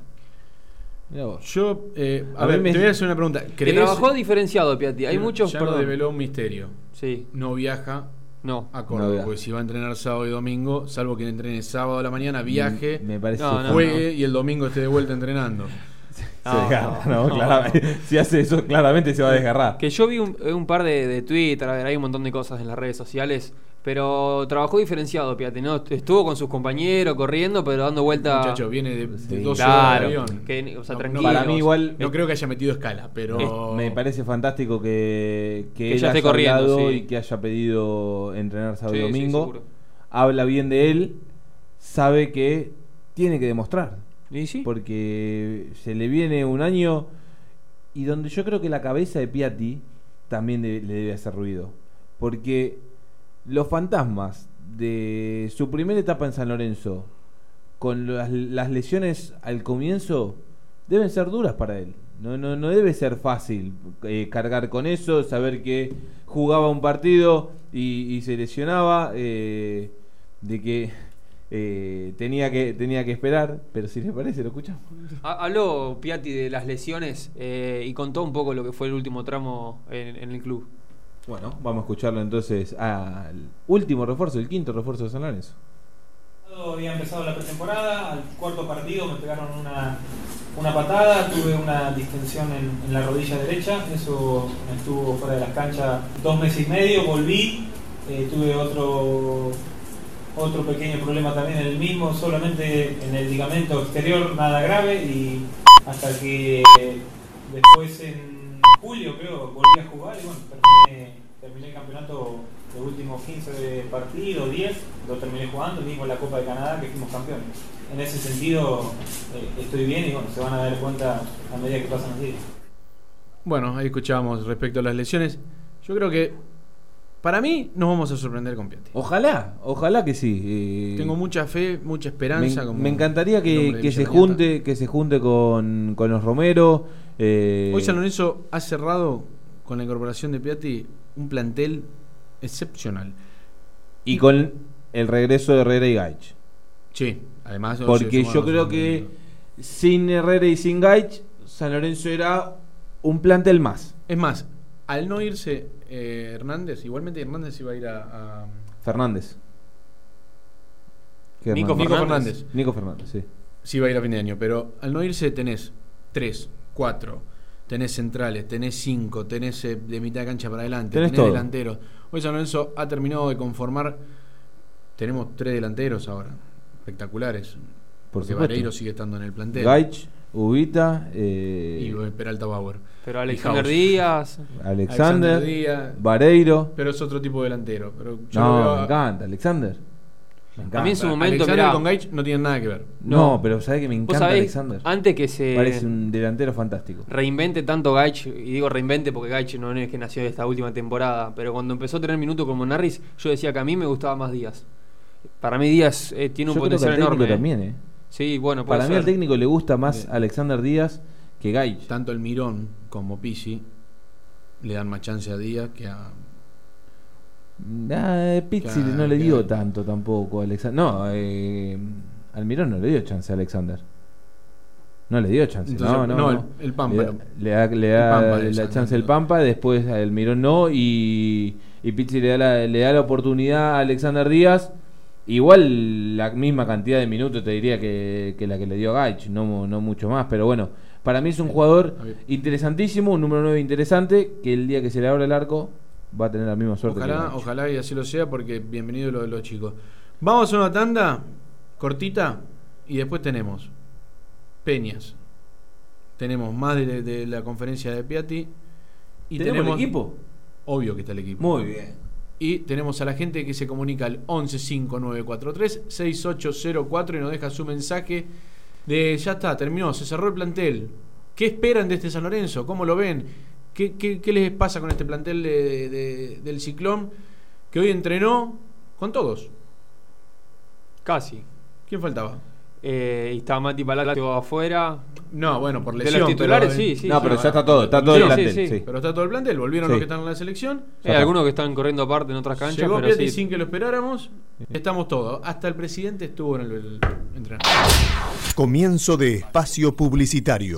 Speaker 1: Yo, eh, a, ver,
Speaker 2: me-
Speaker 1: te voy a hacer una pregunta.
Speaker 12: Que
Speaker 1: ¿Crees-
Speaker 12: trabajó diferenciado, Piatti. Hay muchos,
Speaker 1: Ya lo
Speaker 12: perdón.
Speaker 1: develó un misterio.
Speaker 12: Sí.
Speaker 1: No viaja
Speaker 12: No.
Speaker 1: a
Speaker 2: No
Speaker 1: Córdoba.
Speaker 2: viaja.
Speaker 1: porque si va a entrenar sábado y domingo, salvo que entrene sábado a la mañana, viaje,
Speaker 2: Me parece
Speaker 12: No, no,
Speaker 1: juegue y el domingo esté de vuelta entrenando.
Speaker 2: Se
Speaker 12: No,
Speaker 2: desgarra,
Speaker 12: no,
Speaker 2: ¿no?
Speaker 12: no.
Speaker 2: Claramente. Si hace eso, claramente se va a desgarrar.
Speaker 12: Que yo vi un, un par de, de Twitter, a ver, hay un montón de cosas en las redes sociales. Pero trabajó diferenciado, Piatti, ¿no? Estuvo con sus compañeros corriendo, pero dando vuelta.
Speaker 1: Muchacho, viene de, de
Speaker 2: Sí.
Speaker 1: dos
Speaker 12: Claro,
Speaker 1: horas de avión.
Speaker 12: que- o sea,
Speaker 1: No-
Speaker 12: tranquilo.
Speaker 1: no-
Speaker 2: Para mí igual-
Speaker 1: No creo que haya metido escala, pero...
Speaker 2: Me parece fantástico que, que,
Speaker 12: Que
Speaker 2: él
Speaker 12: ya esté
Speaker 2: haya
Speaker 12: corriendo, sí.
Speaker 2: y que haya pedido entrenar sábado y
Speaker 12: Sí, sí,
Speaker 2: domingo. Habla bien de él, sabe que tiene que demostrar.
Speaker 12: ¿Y sí?
Speaker 2: Porque se le viene un año y donde yo creo que la cabeza de Piatti también de- le debe hacer ruido. Porque los fantasmas de su primera etapa en San Lorenzo, con las, las lesiones al comienzo, deben ser duras para él. No, no, no debe ser fácil eh, cargar con eso, saber que jugaba un partido y, y se lesionaba, eh, de que eh, tenía que tenía que esperar, pero si le parece, lo escuchamos.
Speaker 12: Ha- Habló Piatti de las lesiones eh, y contó un poco lo que fue el último tramo en el club.
Speaker 2: Bueno, vamos a escucharlo entonces al último refuerzo, el quinto refuerzo de San Lorenzo.
Speaker 14: Había empezado la pretemporada, al cuarto partido me pegaron una, una patada, tuve una distensión en, en la rodilla derecha, eso me estuvo fuera de las canchas dos meses y medio, volví, eh, tuve otro, otro pequeño problema también en el mismo, solamente en el ligamento exterior, nada grave, y hasta que después en julio creo volví a jugar y bueno, terminé, terminé el campeonato los últimos 15 de partido, 10, lo terminé jugando, mismo la Copa de Canadá que fuimos campeones. En ese sentido eh, estoy bien y bueno, se van a dar cuenta a medida que pasan los días.
Speaker 1: Bueno, ahí escuchábamos respecto a las lesiones. Yo creo que para mí nos vamos a sorprender con Piatti.
Speaker 2: Ojalá, ojalá que sí. eh,
Speaker 1: Tengo mucha fe, mucha
Speaker 2: me,
Speaker 1: esperanza. como
Speaker 2: me encantaría que, que se junte, que se junte con, con los Romero. Eh,
Speaker 1: Hoy San Lorenzo ha cerrado con la incorporación de Piatti un plantel excepcional.
Speaker 2: y con el regreso de Herrera y Gaich.
Speaker 1: Sí, además.
Speaker 2: Porque yo creo que sin Herrera y sin Gaich, San Lorenzo era un plantel más.
Speaker 1: Es más, al no irse eh, Hernández, igualmente Hernández iba a ir a. a-
Speaker 2: Fernández. ¿Qué
Speaker 1: Nico
Speaker 2: Hernández?
Speaker 1: Fernández.
Speaker 2: Nico Fernández, sí.
Speaker 1: Sí, iba a ir a fin de año, pero al no irse tenés 3, 4, tenés centrales, tenés 5, tenés eh, de mitad de cancha para adelante,
Speaker 2: Tenés
Speaker 1: tenés, delanteros. Hoy San Lorenzo ha terminado de conformar, tenemos tres delanteros ahora, espectaculares.
Speaker 2: Por
Speaker 1: porque. Vareiro sigue estando en el plantel.
Speaker 2: Gaich, Ubita, eh,
Speaker 1: y eh, Peralta Bauer.
Speaker 12: Pero Alexander. Díaz.
Speaker 2: Alexander,
Speaker 1: Díaz.
Speaker 2: Vareiro.
Speaker 1: Pero es otro tipo de delantero. Pero yo
Speaker 2: No,
Speaker 1: veo
Speaker 2: me
Speaker 1: a-
Speaker 2: encanta, Alexander.
Speaker 12: A mí en su momento,
Speaker 1: Alexander
Speaker 12: mirá,
Speaker 1: con Gaich no tienen nada que ver.
Speaker 2: No, pero sabes que me encanta
Speaker 12: sabés,
Speaker 2: Alexander.
Speaker 12: Antes que se
Speaker 2: Parece un delantero fantástico.
Speaker 12: reinvente tanto Gaich, y digo reinvente porque Gaich no es que nació de esta última temporada, pero cuando empezó a tener minutos como Narris, yo decía que a mí me gustaba más Díaz. Para mí Díaz eh, tiene un
Speaker 2: Yo creo que
Speaker 12: potencial
Speaker 2: al técnico
Speaker 12: enorme. eh.
Speaker 2: también, ¿eh?
Speaker 12: Sí, bueno, puede
Speaker 2: Para mí
Speaker 12: ser.
Speaker 2: al técnico le gusta más Alexander Díaz que Gaich.
Speaker 1: Tanto el Mirón como Pisi le dan más chance a Díaz que a.
Speaker 2: Ah, Pizzi
Speaker 1: Claro,
Speaker 2: no le dio
Speaker 1: claro.
Speaker 2: tanto tampoco a Alexander. No, eh, Almirón no le dio chance a Alexander. No le dio chance.
Speaker 1: Entonces,
Speaker 2: no, no,
Speaker 1: no,
Speaker 2: no.
Speaker 1: el- el Pampa
Speaker 2: Le, da- le da, le
Speaker 1: El
Speaker 2: da
Speaker 1: Pampa,
Speaker 2: la
Speaker 1: Alexander,
Speaker 2: chance el Pampa, después Almirón no. Y, y Pizzi le da, la, le da la oportunidad a Alexander Díaz. Igual la misma cantidad de minutos te diría que, que la que le dio a Gaich, no, no mucho más. Pero bueno, para mí es un jugador interesantísimo, un número 9 interesante, que el día que se le abra el arco va a tener la misma suerte. que
Speaker 1: Ojalá,
Speaker 2: Gaich.
Speaker 1: ojalá y así lo sea, porque bienvenido lo de los chicos. Vamos a una tanda cortita y después tenemos Peñas. Tenemos más de, de la conferencia de Piatti. Y
Speaker 2: ¿Tenemos
Speaker 1: tenemos
Speaker 2: el equipo?
Speaker 1: Obvio que está el equipo.
Speaker 2: Muy bien.
Speaker 1: Y tenemos a la gente que se comunica al 115943 6804 y nos deja su mensaje de ya está, terminó, se cerró el plantel. ¿Qué esperan de este San Lorenzo? ¿Cómo lo ven? ¿Qué, qué- qué les pasa con este plantel de- de- del Ciclón que hoy entrenó con todos?
Speaker 12: Casi.
Speaker 1: ¿Quién faltaba?
Speaker 12: Eh, y Mati Palacio afuera.
Speaker 1: No, bueno, por
Speaker 12: De
Speaker 1: lesión.
Speaker 12: los titulares,
Speaker 1: pero,
Speaker 12: sí, sí.
Speaker 2: No,
Speaker 12: sí.
Speaker 2: pero ya está todo, está todo el plantel.
Speaker 12: sí,
Speaker 2: Sí,
Speaker 12: sí.
Speaker 1: Pero está todo el plantel, volvieron
Speaker 2: Sí.
Speaker 1: los que están en la selección.
Speaker 12: Hay algunos que están corriendo aparte en otras canchas,
Speaker 1: Llegó
Speaker 12: pero
Speaker 1: sin que lo esperáramos. Estamos todos. Hasta el presidente estuvo en el, el entrenamiento.
Speaker 3: Comienzo de espacio publicitario.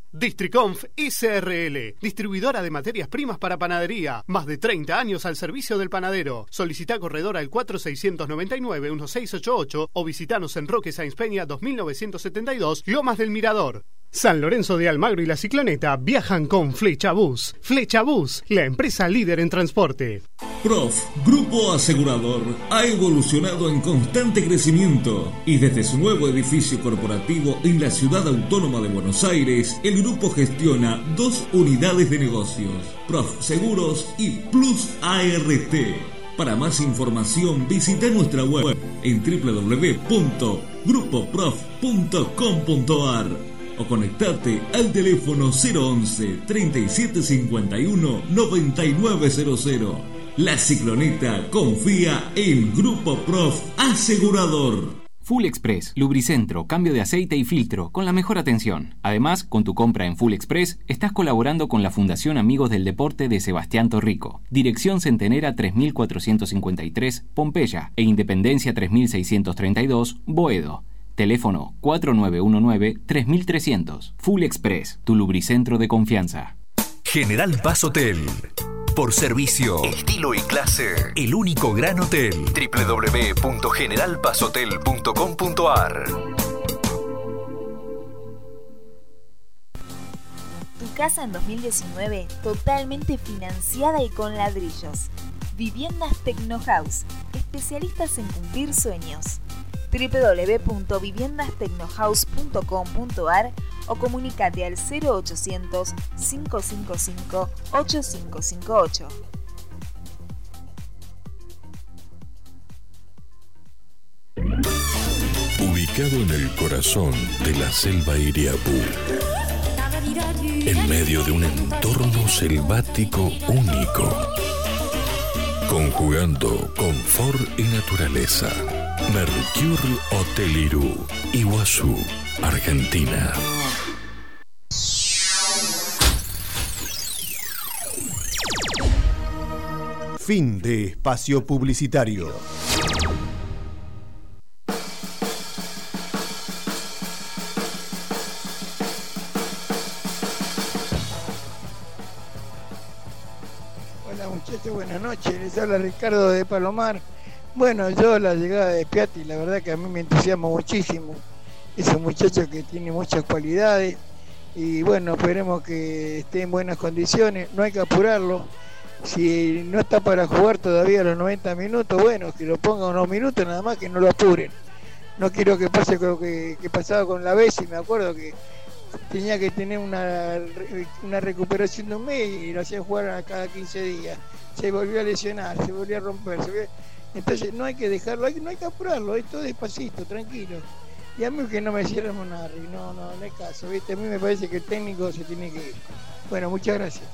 Speaker 4: Districonf ICRL, distribuidora de materias primas para panadería. Más de 30 años al servicio del panadero. Solicita corredor al 4699-1688 o visitanos en Roque Sáenz Peña 2972, Lomas del Mirador. San Lorenzo de Almagro y la Cicloneta viajan con Flecha Bus. Flecha Bus, la empresa líder en transporte.
Speaker 5: Prof, Grupo Asegurador, ha evolucionado en constante crecimiento y desde su nuevo edificio corporativo en la ciudad autónoma de Buenos Aires, el grupo gestiona dos unidades de negocios, Prof Seguros y Plus ART. Para más información visita nuestra web en www.grupoprof.com.ar o conectate al teléfono 011 3751 9900. La cicloneta confía en Grupo Prof Asegurador.
Speaker 6: Full Express, lubricentro, cambio de aceite y filtro, con la mejor atención. Además, con tu compra en Full Express, estás colaborando con la Fundación Amigos del Deporte de Sebastián Torrico. Dirección Centenera 3453, Pompeya, e Independencia 3632, Boedo. Teléfono 4919-3300. Full Express, tu lubricentro de confianza.
Speaker 15: General Paz Hotel. Por servicio, estilo y clase, el único gran hotel. www.generalpazhotel.com.ar
Speaker 8: Tu casa en 2019 totalmente financiada y con ladrillos. Viviendas Tecnohouse, especialistas en cumplir sueños. www.viviendastecnohouse.com.ar o comunicate al 0800 555 8558.
Speaker 9: Ubicado en el corazón de la selva Iriapú, en medio de un entorno selvático único, conjugando confort y naturaleza. Mercure Hotel Irú, Iguazú, Argentina.
Speaker 3: Fin de espacio publicitario.
Speaker 16: Hola muchachos, buenas noches. Les habla Ricardo de Palomar. Bueno, yo la llegada de Piatti, la verdad que a mí me entusiasma muchísimo. Es un muchacho que tiene muchas cualidades y bueno, esperemos que esté en buenas condiciones. No hay que apurarlo. Si no está para jugar todavía los 90 minutos, bueno, que lo ponga unos minutos nada más, que no lo apuren. No quiero que pase lo que, pasaba con la Bessi, me acuerdo que tenía que tener una, re- una recuperación de un mes y lo hacían jugar a cada 15 días. Se volvió a lesionar, se volvió a romper. se volvió- Entonces no hay que dejarlo, no hay que apurarlo, esto despacito, tranquilo. Y a mí que no me cierren un arri, no, no, no hay caso, ¿viste? A mí me parece que el técnico se tiene que ir. Bueno, muchas gracias.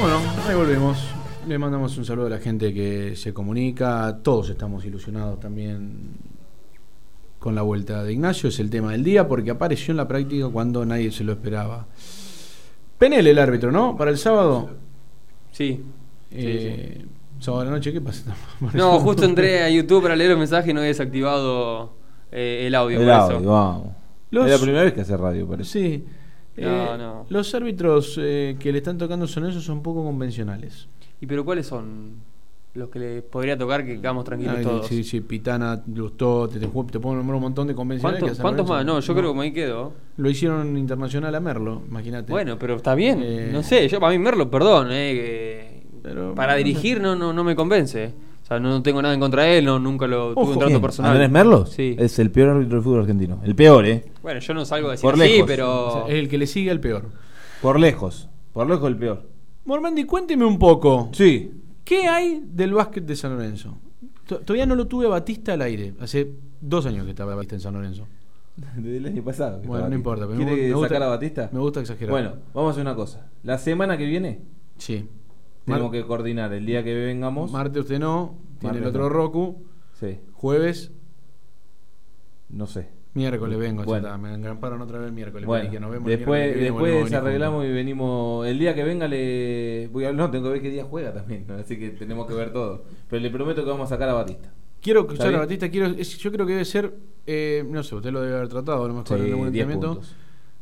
Speaker 1: Bueno, ahí volvemos. Le mandamos un saludo a la gente que se comunica. Todos estamos ilusionados también con la vuelta de Ignacio. Es el tema del día porque apareció en la práctica cuando nadie se lo esperaba. Penel el árbitro, ¿no? Para el sábado.
Speaker 12: Sí.
Speaker 1: Eh, Sábado de la noche, ¿qué pasa?
Speaker 12: No, justo entré a YouTube para leer los mensajes y no había desactivado eh, el audio.
Speaker 2: El
Speaker 12: por
Speaker 2: audio,
Speaker 12: eso.
Speaker 2: vamos.
Speaker 1: Los-
Speaker 2: Es la primera vez que hace radio, parece.
Speaker 1: Sí.
Speaker 12: No,
Speaker 1: Eh,
Speaker 12: no.
Speaker 1: Los árbitros eh, que le están tocando son esos son poco convencionales.
Speaker 12: ¿Y pero cuáles son los que le podría tocar que quedamos tranquilos
Speaker 1: Ay,
Speaker 12: todos?
Speaker 1: Sí, sí, Pitana, Lustó, te, te, te puedo nombrar un montón de convencionales.
Speaker 12: ¿Cuántos- más? No, yo creo que me ahí quedo.
Speaker 1: Lo hicieron internacional a Merlo, imagínate.
Speaker 12: Bueno, pero está bien.
Speaker 1: Eh,
Speaker 12: No sé, yo para mí Merlo, perdón, eh, que para
Speaker 1: no,
Speaker 12: dirigir no, no, no me convence. sea, no, no tengo nada en contra de él, no, nunca lo tuve un trato
Speaker 2: ¿Quién?
Speaker 12: personal.
Speaker 2: ¿Andrés Merlos?
Speaker 12: Sí.
Speaker 2: Es el peor árbitro del fútbol argentino. El peor, ¿eh?
Speaker 12: Bueno, yo no salgo a decir
Speaker 2: Por
Speaker 12: así,
Speaker 2: lejos.
Speaker 12: pero.
Speaker 1: Es el que le sigue al peor.
Speaker 2: Por lejos. Por lejos el peor.
Speaker 1: Mormandi, cuénteme un poco.
Speaker 2: Sí.
Speaker 1: ¿Qué hay del básquet de San Lorenzo? To- Todavía no lo tuve a Batista al aire. Hace dos años que estaba Batista en San Lorenzo.
Speaker 2: Desde el año pasado.
Speaker 1: Bueno, no importa. pero
Speaker 2: ¿Quiere
Speaker 1: me, gusta,
Speaker 2: sacar a Batista?
Speaker 1: Me gusta exagerar.
Speaker 2: Bueno, vamos a hacer una cosa. La semana que viene
Speaker 1: Sí.
Speaker 2: tenemos
Speaker 1: Mar-
Speaker 2: que coordinar el día que vengamos.
Speaker 1: Martes usted no. Tiene el otro
Speaker 2: no.
Speaker 1: Roku.
Speaker 2: Sí.
Speaker 1: Jueves.
Speaker 2: No sé.
Speaker 1: Miércoles vengo. ya
Speaker 2: Bueno.
Speaker 1: está, me engramparon otra vez el miércoles.
Speaker 2: Bueno,
Speaker 1: que nos vemos el
Speaker 2: después,
Speaker 1: viene,
Speaker 2: después desarreglamos y venimos. El día que venga le. Voy a, no, tengo que ver qué día juega también, ¿no? así que tenemos que ver todo. Pero le prometo que vamos a sacar a Batista.
Speaker 1: Quiero
Speaker 2: ¿Está
Speaker 1: escuchar a? Batista. Quiero, es- yo creo que debe ser. eh, no sé, usted lo debe haber tratado a lo mejor
Speaker 2: Sí,
Speaker 1: en algún
Speaker 2: 10
Speaker 1: entrenamiento.
Speaker 2: puntos.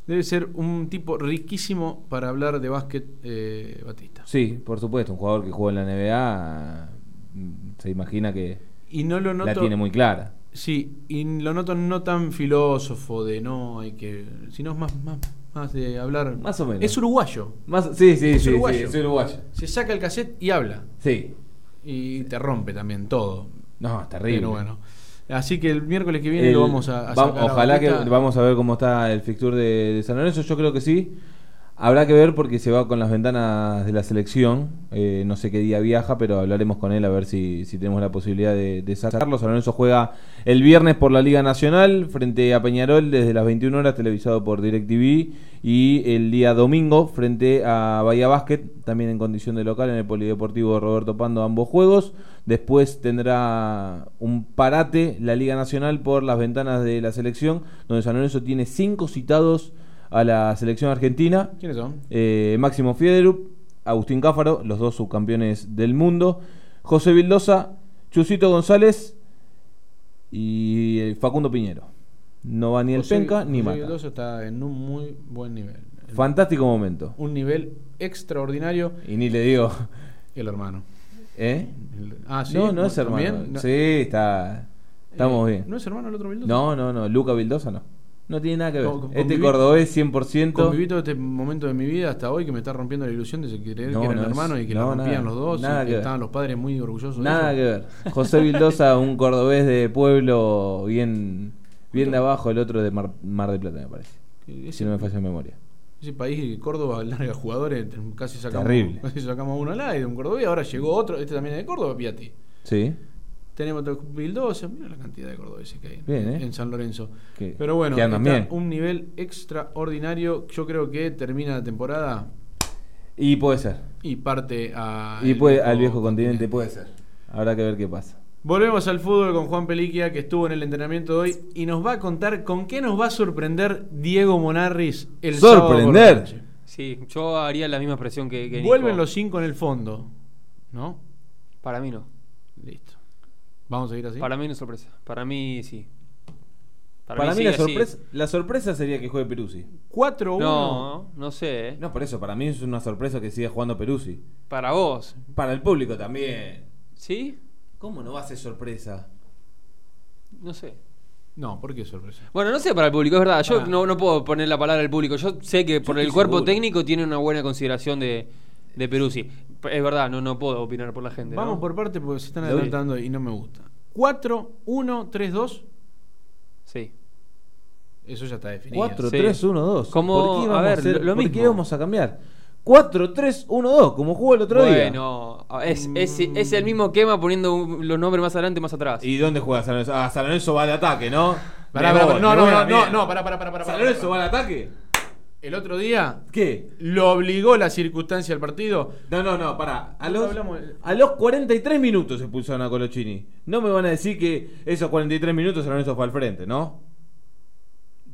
Speaker 1: Debe ser un tipo riquísimo para hablar de básquet, eh, Batista.
Speaker 2: Sí, por supuesto, un jugador que juega en la NBA mm, se imagina que
Speaker 1: Y no lo noto.
Speaker 2: la tiene muy clara.
Speaker 1: Sí, y lo noto no tan filósofo de no hay que. sino más, más, más de hablar.
Speaker 2: Más o menos.
Speaker 1: Es uruguayo.
Speaker 2: Más, sí, sí,
Speaker 1: Es
Speaker 2: sí,
Speaker 1: uruguayo.
Speaker 2: sí, es uruguayo.
Speaker 1: Se saca el cassette y habla.
Speaker 2: Sí.
Speaker 1: Y te rompe también todo.
Speaker 2: No, es terrible.
Speaker 1: Pero bueno. Así que el miércoles que viene
Speaker 2: El-
Speaker 1: lo vamos a, a
Speaker 2: va-
Speaker 1: sacar a
Speaker 2: ojalá que vamos a ver cómo está el fixture de, de San Lorenzo. Yo creo que sí. Habrá que ver porque se va con las ventanas de la selección. Eh, no sé qué día viaja, pero hablaremos con él a ver si, si tenemos la posibilidad de, de sacarlo. San Lorenzo juega el viernes por la Liga Nacional frente a Peñarol desde las 21 horas, televisado por DirecTV. Y el día domingo frente a Bahía Basket, también en condición de local en el Polideportivo Roberto Pando, ambos juegos. Después tendrá un parate la Liga Nacional por las ventanas de la selección, donde San Lorenzo tiene cinco citados a la selección argentina.
Speaker 1: ¿Quiénes son?
Speaker 2: Eh, Máximo Fiederup, Agustín Cáfaro, los dos subcampeones del mundo, José Vildosa, Chusito González y Facundo Piñero. No va ni el
Speaker 1: José-
Speaker 2: Penca ni
Speaker 1: José
Speaker 2: Mata.
Speaker 1: Vildoso está en un muy buen nivel.
Speaker 2: Fantástico momento.
Speaker 1: Un nivel extraordinario.
Speaker 2: Y ni le digo.
Speaker 1: El hermano.
Speaker 2: ¿Eh?
Speaker 1: El- ah, sí.
Speaker 2: No, no es hermano. Sí, está. Estamos
Speaker 1: Eh,
Speaker 2: bien.
Speaker 1: ¿No es hermano el otro Vildosa?
Speaker 2: No, no, no. Luca Vildosa no. No tiene nada que ver.
Speaker 1: Con- con-
Speaker 2: este cordobés 100%.
Speaker 1: Conviví todo este momento de mi vida hasta hoy que me está rompiendo la ilusión de creer
Speaker 2: No,
Speaker 1: que eran
Speaker 2: no
Speaker 1: hermanos y que la rompían
Speaker 2: nada,
Speaker 1: los dos
Speaker 2: nada
Speaker 1: y
Speaker 2: que
Speaker 1: que
Speaker 2: ver.
Speaker 1: estaban los padres muy orgullosos de
Speaker 2: Nada que
Speaker 1: eso.
Speaker 2: ver. José Vildosa, un cordobés de pueblo bien, bien de abajo, el otro de Mar, Mar del Plata, me parece.
Speaker 1: Ese-
Speaker 2: Si no me falla la memoria.
Speaker 1: Ese país, Córdoba, larga jugadores, casi sacamos,
Speaker 2: Terrible.
Speaker 1: casi sacamos uno al aire, un cordobés, ahora llegó otro, este también es de Córdoba, Piatti.
Speaker 2: Sí.
Speaker 1: Tenemos otro Vildosa, mira la cantidad de cordobeses que hay
Speaker 2: Bien,
Speaker 1: en,
Speaker 2: ¿eh?
Speaker 1: en San Lorenzo.
Speaker 2: Que-
Speaker 1: Pero bueno, está
Speaker 2: bien.
Speaker 1: un nivel extraordinario. Yo creo que termina la temporada
Speaker 2: Y puede ser.
Speaker 1: y parte a
Speaker 2: Y
Speaker 1: el
Speaker 2: puede,
Speaker 1: viejo
Speaker 2: al viejo continente puede ser. Habrá que ver qué pasa.
Speaker 1: Volvemos al fútbol con Juan Peliquia, que estuvo en el entrenamiento de hoy y nos va a contar con qué nos va a sorprender Diego Monarris el sábado por
Speaker 2: ¿Sorprender?
Speaker 12: Sí, yo haría la misma expresión que, que Nico.
Speaker 1: Vuelven los cinco en el fondo, ¿no?
Speaker 12: Para mí no.
Speaker 1: Listo. ¿Vamos a ir así?
Speaker 12: Para mí no es sorpresa. Para mí sí.
Speaker 2: Para, mí
Speaker 12: sigue
Speaker 2: la sorpresa, la sorpresa sería que juegue Peruzzi.
Speaker 1: 4-1.
Speaker 12: No, no sé. ¿eh?
Speaker 2: No, por eso, para mí es una sorpresa que siga jugando Peruzzi.
Speaker 12: Para vos.
Speaker 2: Para el público también.
Speaker 12: ¿Sí?
Speaker 2: ¿Cómo no va a ser sorpresa?
Speaker 12: No sé.
Speaker 1: No, ¿por qué sorpresa?
Speaker 12: Bueno, no sé para el público, es verdad. Yo
Speaker 1: Pará.
Speaker 12: no, no puedo poner la palabra al público. Yo sé que por el cuerpo
Speaker 2: seguro.
Speaker 12: técnico tiene una buena consideración de, de Peruzzi. Es verdad, no, no puedo opinar por la gente.
Speaker 1: Vamos
Speaker 12: ¿no?
Speaker 1: por parte porque se están
Speaker 2: Lo vi.
Speaker 1: adelantando y no me gusta. 4-1-3-2.
Speaker 12: Sí.
Speaker 1: Eso ya está definido.
Speaker 2: 4,
Speaker 12: Sí.
Speaker 2: 3, 1, 2.
Speaker 12: Como-
Speaker 2: ¿Por qué
Speaker 12: a
Speaker 2: vamos
Speaker 12: ver,
Speaker 2: hacer-
Speaker 12: lo
Speaker 2: ¿por
Speaker 12: mismo.
Speaker 2: qué vamos a cambiar? 4, 3, 1, 2, como jugó el otro día.
Speaker 12: Bueno, es, es, es el mismo quema poniendo un- los nombres más adelante y más atrás.
Speaker 2: ¿Y dónde juega San Lorenzo? Ah, San Lorenzo va al ataque, ¿no?
Speaker 1: Pará,
Speaker 2: Me
Speaker 1: pará,
Speaker 2: voy,
Speaker 1: pará. No,
Speaker 2: me
Speaker 1: no,
Speaker 2: voy a
Speaker 1: no,
Speaker 2: la
Speaker 1: no,
Speaker 2: mierda.
Speaker 1: no, pará, pará, pará, pará,
Speaker 2: ¿San
Speaker 1: pará,
Speaker 2: Lorenzo
Speaker 1: pará.
Speaker 2: va al ataque?
Speaker 1: El otro día
Speaker 2: ¿Qué?
Speaker 1: lo obligó la circunstancia al partido.
Speaker 2: No, no, no, pará. A los,
Speaker 1: hablamos-
Speaker 2: a los 43 minutos expulsaron a Colochini. No me van a decir que esos 43 minutos San Lorenzo fue al frente, ¿no?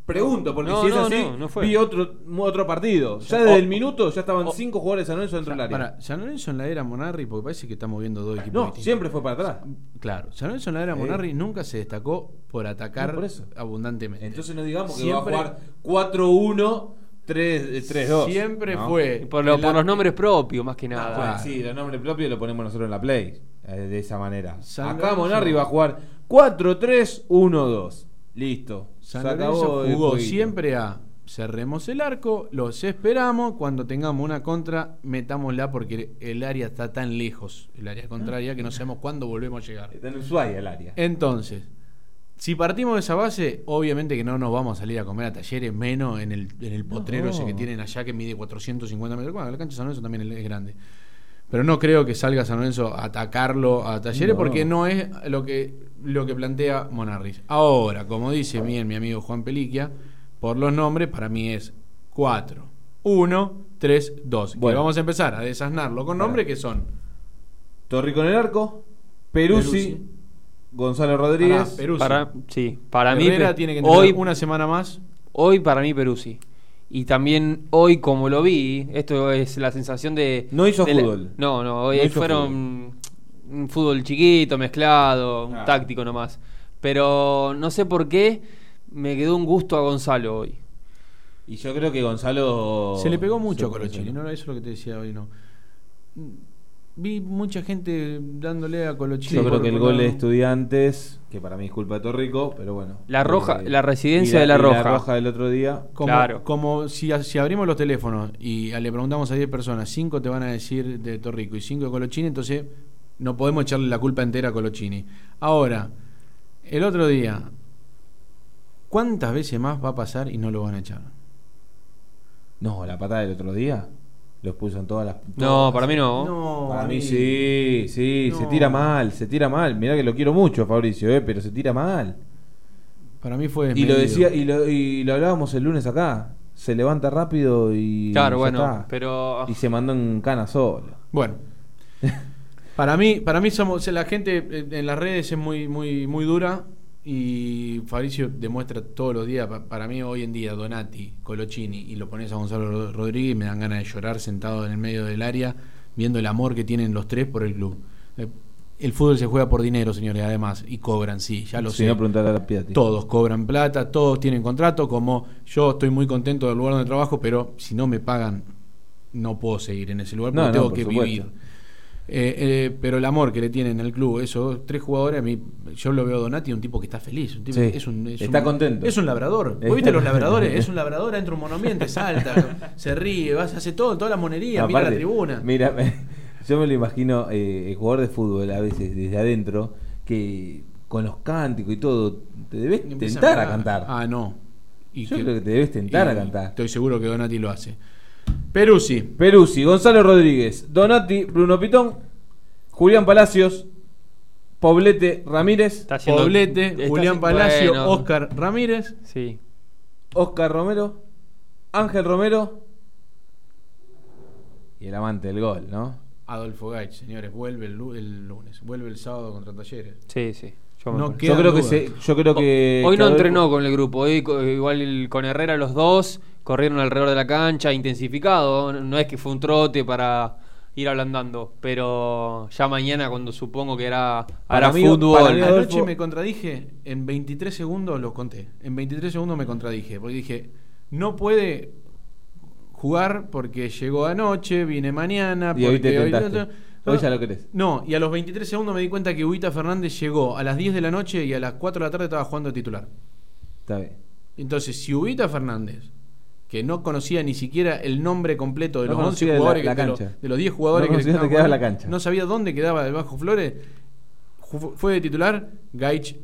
Speaker 2: Pregunto, porque
Speaker 12: No,
Speaker 2: si es
Speaker 12: no,
Speaker 2: así,
Speaker 12: no, no fue.
Speaker 2: vi otro, otro partido. Ya desde el minuto ya estaban 5 jugadores de San Lorenzo dentro del área.
Speaker 1: Para, San Lorenzo en la era Monarri, porque parece que estamos viendo dos equipos
Speaker 2: No,
Speaker 1: distintos.
Speaker 2: siempre fue para atrás.
Speaker 1: Claro, San Lorenzo en la era
Speaker 2: Eh.
Speaker 1: Monarri nunca se destacó por atacar
Speaker 2: No, por eso.
Speaker 1: abundantemente.
Speaker 2: Entonces no digamos que
Speaker 1: Siempre-
Speaker 2: va a jugar 4-1, 3, 3-2.
Speaker 1: Siempre
Speaker 2: ¿no?
Speaker 1: fue.
Speaker 12: Por, lo- por
Speaker 1: la-
Speaker 12: los nombres propios, más que
Speaker 2: Ah,
Speaker 12: nada.
Speaker 2: bueno, sí, los nombres propios lo ponemos nosotros en la Play. eh, de esa manera.
Speaker 1: San
Speaker 2: Acá Monarri va a jugar 4-3-1-2. Listo.
Speaker 1: San
Speaker 2: Se acabó
Speaker 1: jugó siempre a cerremos el arco, los esperamos, cuando tengamos una contra, metámosla porque el área está tan lejos, el área contraria, que no sabemos cuándo volvemos a llegar.
Speaker 2: Está en Ushuaia el área.
Speaker 1: Entonces, si partimos de esa base, obviamente que no nos vamos a salir a comer a talleres, menos en el, en el potrero
Speaker 2: No.
Speaker 1: ese que tienen allá que mide 450 metros. Bueno, la cancha de San Lorenzo también es grande. Pero no creo que salga San Lorenzo a atacarlo a talleres
Speaker 2: No.
Speaker 1: porque no es lo que, lo que plantea Monarris. Ahora, como dice bien mi amigo Juan Peliquia, por los nombres, para mí es 4, 1, 3, 2.
Speaker 2: Bueno.
Speaker 1: Que vamos a empezar a desasnarlo con nombres que son
Speaker 2: Torrico en el arco, Peruzzi,
Speaker 1: Peruzzi.
Speaker 2: Gonzalo Rodríguez.
Speaker 1: Peruzzi.
Speaker 12: Para, sí, para mí.
Speaker 1: Herrera tiene que
Speaker 12: hoy,
Speaker 1: una semana más.
Speaker 12: Hoy para mí Peruzzi. Y también hoy, como lo vi, esto es la sensación de.
Speaker 2: No hizo
Speaker 12: de la-
Speaker 2: fútbol.
Speaker 12: no, no, hoy
Speaker 2: No
Speaker 12: fueron un fútbol chiquito, mezclado, un
Speaker 2: Ah.
Speaker 12: táctico nomás. Pero no sé por qué me quedó un gusto a Gonzalo hoy.
Speaker 2: Y yo creo que Gonzalo.
Speaker 1: Se le pegó mucho Colochini,
Speaker 2: perfeccionó.
Speaker 1: no eso es lo que te decía hoy, no. Vi mucha gente dándole a Colochini.
Speaker 2: Yo creo que el gol de Estudiantes, que para mí es culpa de Torrico, pero bueno.
Speaker 12: La roja- la residencia
Speaker 2: y
Speaker 12: de la
Speaker 2: y
Speaker 12: roja.
Speaker 2: La roja del otro día.
Speaker 1: Como,
Speaker 12: Claro.
Speaker 1: como si, si abrimos los teléfonos y le preguntamos a 10 personas, 5 te van a decir de Torrico y 5 de Colochini, entonces no podemos echarle la culpa entera a Colochini. Ahora, el otro día, ¿cuántas veces más va a pasar y no lo van a echar?
Speaker 2: No, la patada del otro día. Los puso en todas las.
Speaker 12: No, para mí no.
Speaker 1: No,
Speaker 2: Para mí sí, sí, se tira mal, se tira mal. Mirá que lo quiero mucho, Fabricio, eh, pero se tira mal.
Speaker 1: Para mí fue
Speaker 2: Y lo decía, y lo, y lo hablábamos el lunes acá. Se levanta rápido y.
Speaker 12: Claro,
Speaker 2: ya
Speaker 12: bueno,
Speaker 2: está.
Speaker 12: pero.
Speaker 2: Y se mandó en cana solo.
Speaker 1: Bueno. Para mí, para mí somos, la gente en las redes es muy, muy, muy dura y Fabricio demuestra todos los días. pa- Para mí hoy en día Donati, Colochini y lo pones a Gonzalo Ro- Rodríguez y me dan ganas de llorar sentado en el medio del área viendo el amor que tienen los tres por el club. Eh, El fútbol se juega por dinero, señores, además, y cobran, sí, ya lo sé.
Speaker 2: a la Piatti.
Speaker 1: Todos cobran plata, todos tienen contrato, como yo estoy muy contento del lugar donde trabajo, pero si no me pagan, no puedo seguir en ese lugar
Speaker 2: No,
Speaker 1: porque
Speaker 2: no,
Speaker 1: tengo
Speaker 2: por
Speaker 1: que
Speaker 2: supuesto.
Speaker 1: vivir. Eh, eh, pero el amor que le tienen al club, esos tres jugadores, a mí, yo lo veo a Donati, un tipo que está feliz. Un tipo,
Speaker 2: Sí,
Speaker 1: es un, es
Speaker 2: está
Speaker 1: un-
Speaker 2: contento.
Speaker 1: Es un labrador. ¿Vos viste los labradores? Es un labrador, entra un monoambiente, salta, se ríe, vas, hace todo, toda la monería, mira la tribuna.
Speaker 2: Mira, yo me lo imagino eh, el jugador de fútbol a veces desde adentro que con los cánticos y todo te debes
Speaker 1: Empieza
Speaker 2: tentar a cantar.
Speaker 1: Ah, no. Y
Speaker 2: Yo creo que te debes tentar a cantar.
Speaker 1: Estoy seguro que Donati lo hace. Peruzzi.
Speaker 2: Peruzzi, Gonzalo Rodríguez, Donati, Bruno Pitón, Julián Palacios, Poblete Ramírez,
Speaker 12: haciendo-
Speaker 1: Poblete,
Speaker 12: está
Speaker 1: Julián Palacio,
Speaker 12: bueno.
Speaker 1: Oscar Ramírez.
Speaker 12: Sí.
Speaker 2: Oscar Romero, Ángel Romero y el amante del gol, ¿no?
Speaker 1: Adolfo Gaich, señores, vuelve el, lu- el lunes, vuelve el sábado contra Talleres.
Speaker 12: Sí, sí. Yo, me
Speaker 1: No
Speaker 12: acuerdo.
Speaker 1: queda
Speaker 2: Yo creo que se, yo creo que
Speaker 12: Hoy
Speaker 2: que
Speaker 12: no
Speaker 2: Adolfo-
Speaker 12: entrenó con el grupo, hoy co- igual el- con Herrera los dos corrieron alrededor de la cancha, intensificado, no es que fue un trote para ir ablandando, pero ya mañana cuando supongo que era
Speaker 2: Para
Speaker 12: hará
Speaker 2: mí-
Speaker 12: fútbol.
Speaker 2: para mí
Speaker 1: Anoche me contradije, en 23 segundos lo conté. En 23 segundos me contradije, porque dije, no puede jugar porque llegó anoche, viene mañana.
Speaker 2: Y hoy te. Hoy ya lo querés.
Speaker 1: No, y a los 23 segundos me di cuenta que Huita Fernández llegó a las 10 de la noche y a las 4 de la tarde estaba jugando de titular.
Speaker 2: Está bien.
Speaker 1: Entonces, si Huita Fernández, que no conocía ni siquiera el nombre completo de
Speaker 2: No
Speaker 1: los 11
Speaker 2: conocía la-
Speaker 1: jugadores,
Speaker 2: la
Speaker 1: que- de, los, de los 10 jugadores
Speaker 2: No
Speaker 1: que
Speaker 2: quedaba la cancha.
Speaker 1: no sabía dónde quedaba el Bajo Flores, fue de titular. Gaich,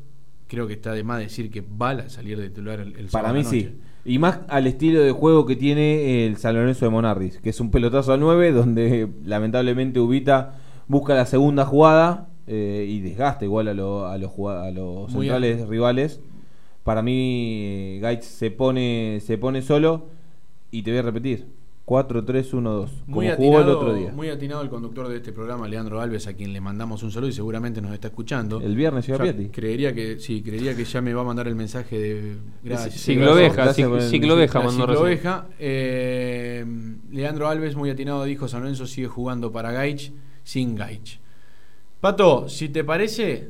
Speaker 1: creo que está de más decir que vale salir de titular el, el
Speaker 2: Para mí
Speaker 1: a noche.
Speaker 2: sí. Y más al estilo de juego que tiene el San Lorenzo de Monarris, que es un pelotazo al 9, donde lamentablemente Ubita busca la segunda jugada eh, y desgasta igual a, lo- a a los centrales rivales. Para mí, Gaich se pone, se pone solo y te voy a repetir: 4-3-1-2. Como
Speaker 1: Muy
Speaker 2: jugó el
Speaker 1: atinado,
Speaker 2: otro día.
Speaker 1: muy atinado el conductor de este programa, Leandro Alves, a quien le mandamos un saludo y seguramente nos está escuchando.
Speaker 2: El viernes llega Piatti.
Speaker 1: Creería que sí, creería que ya me va a mandar el mensaje de gracias.
Speaker 12: Cicloveja, cicloveja mandó
Speaker 1: cicloveja. Eh, Leandro Alves, muy atinado, dijo: San Lorenzo sigue jugando para Gaich sin Gaich. Pato, si te parece,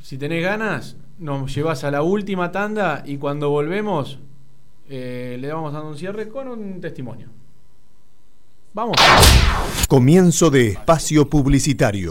Speaker 1: si tenés ganas, nos llevas a la última tanda y cuando volvemos eh, le vamos dando un cierre con un testimonio. Vamos.
Speaker 3: Comienzo de espacio publicitario.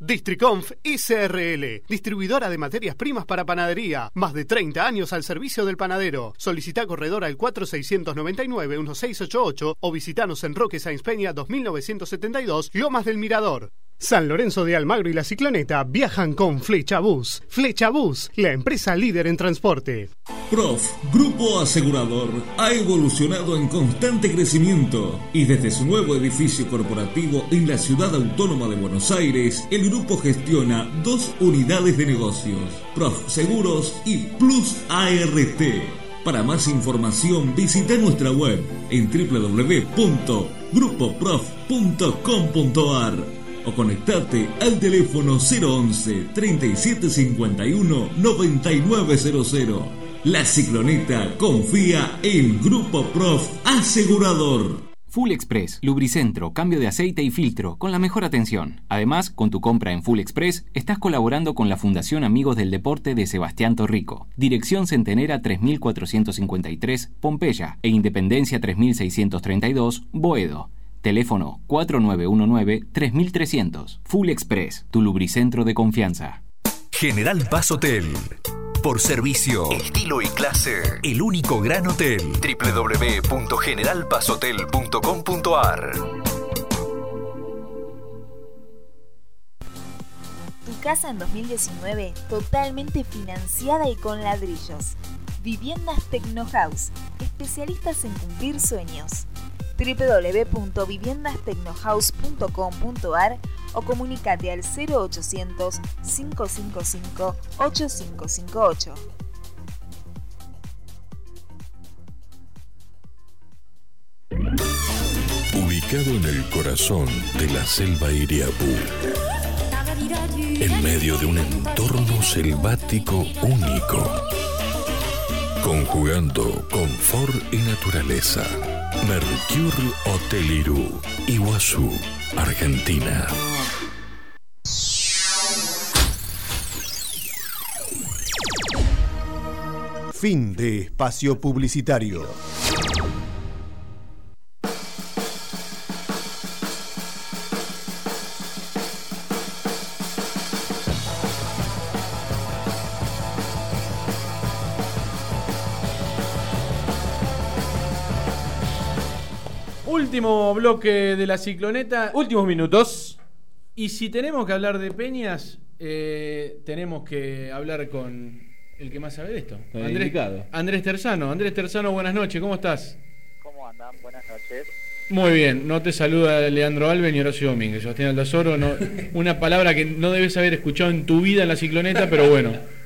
Speaker 4: Districonf SRL, distribuidora de materias primas para panadería. Más de 30 años al servicio del panadero. Solicita corredor al 4699-1688 o visitanos en Roque Sáenz Peña 2972, Lomas del Mirador. San Lorenzo de Almagro y la Cicloneta viajan con Flecha Bus. Flecha Bus, la empresa líder en transporte.
Speaker 5: Prof, Grupo Asegurador, ha evolucionado en constante crecimiento y desde su nuevo edificio corporativo en la ciudad autónoma de Buenos Aires, el grupo gestiona dos unidades de negocios, Prof Seguros y Plus ART. Para más información visita nuestra web en www.grupoprof.com.ar o conectate al teléfono 011 3751 9900. La cicloneta confía en Grupo Prof Asegurador.
Speaker 6: Full Express, lubricentro, cambio de aceite y filtro, con la mejor atención. Además, con tu compra en Full Express, estás colaborando con la Fundación Amigos del Deporte de Sebastián Torrico. Dirección Centenera 3453, Pompeya, e Independencia 3632, Boedo. Teléfono 4919-3300. Full Express, tu lubricentro de confianza.
Speaker 15: General Paz Hotel. Por servicio, estilo y clase, el único gran hotel. www.generalpazhotel.com.ar
Speaker 8: Tu casa en 2019 totalmente financiada y con ladrillos. Viviendas Tecnohouse, especialistas en cumplir sueños www.viviendastecnohouse.com.ar o comunicate al 0800 555 8558.
Speaker 9: Ubicado en el corazón de la selva Iriapú, en medio de un entorno selvático único, conjugando confort y naturaleza. Mercure Hotel Irú, Iguazú, Argentina.
Speaker 3: Fin de espacio publicitario.
Speaker 1: Último bloque de la cicloneta. Últimos minutos. Y si tenemos que hablar de peñas, eh, tenemos que hablar con el que más sabe de esto.
Speaker 2: Con
Speaker 1: Andrés,
Speaker 2: indicado.
Speaker 1: Andrés Terzano. Andrés Terzano, buenas noches. ¿Cómo estás?
Speaker 17: ¿Cómo andan? Buenas noches.
Speaker 1: Muy bien. No te saluda Leandro Alves ni Horacio Domínguez. Sebastián Aldazoro. No, una palabra que no debes haber escuchado en tu vida en la cicloneta, pero bueno.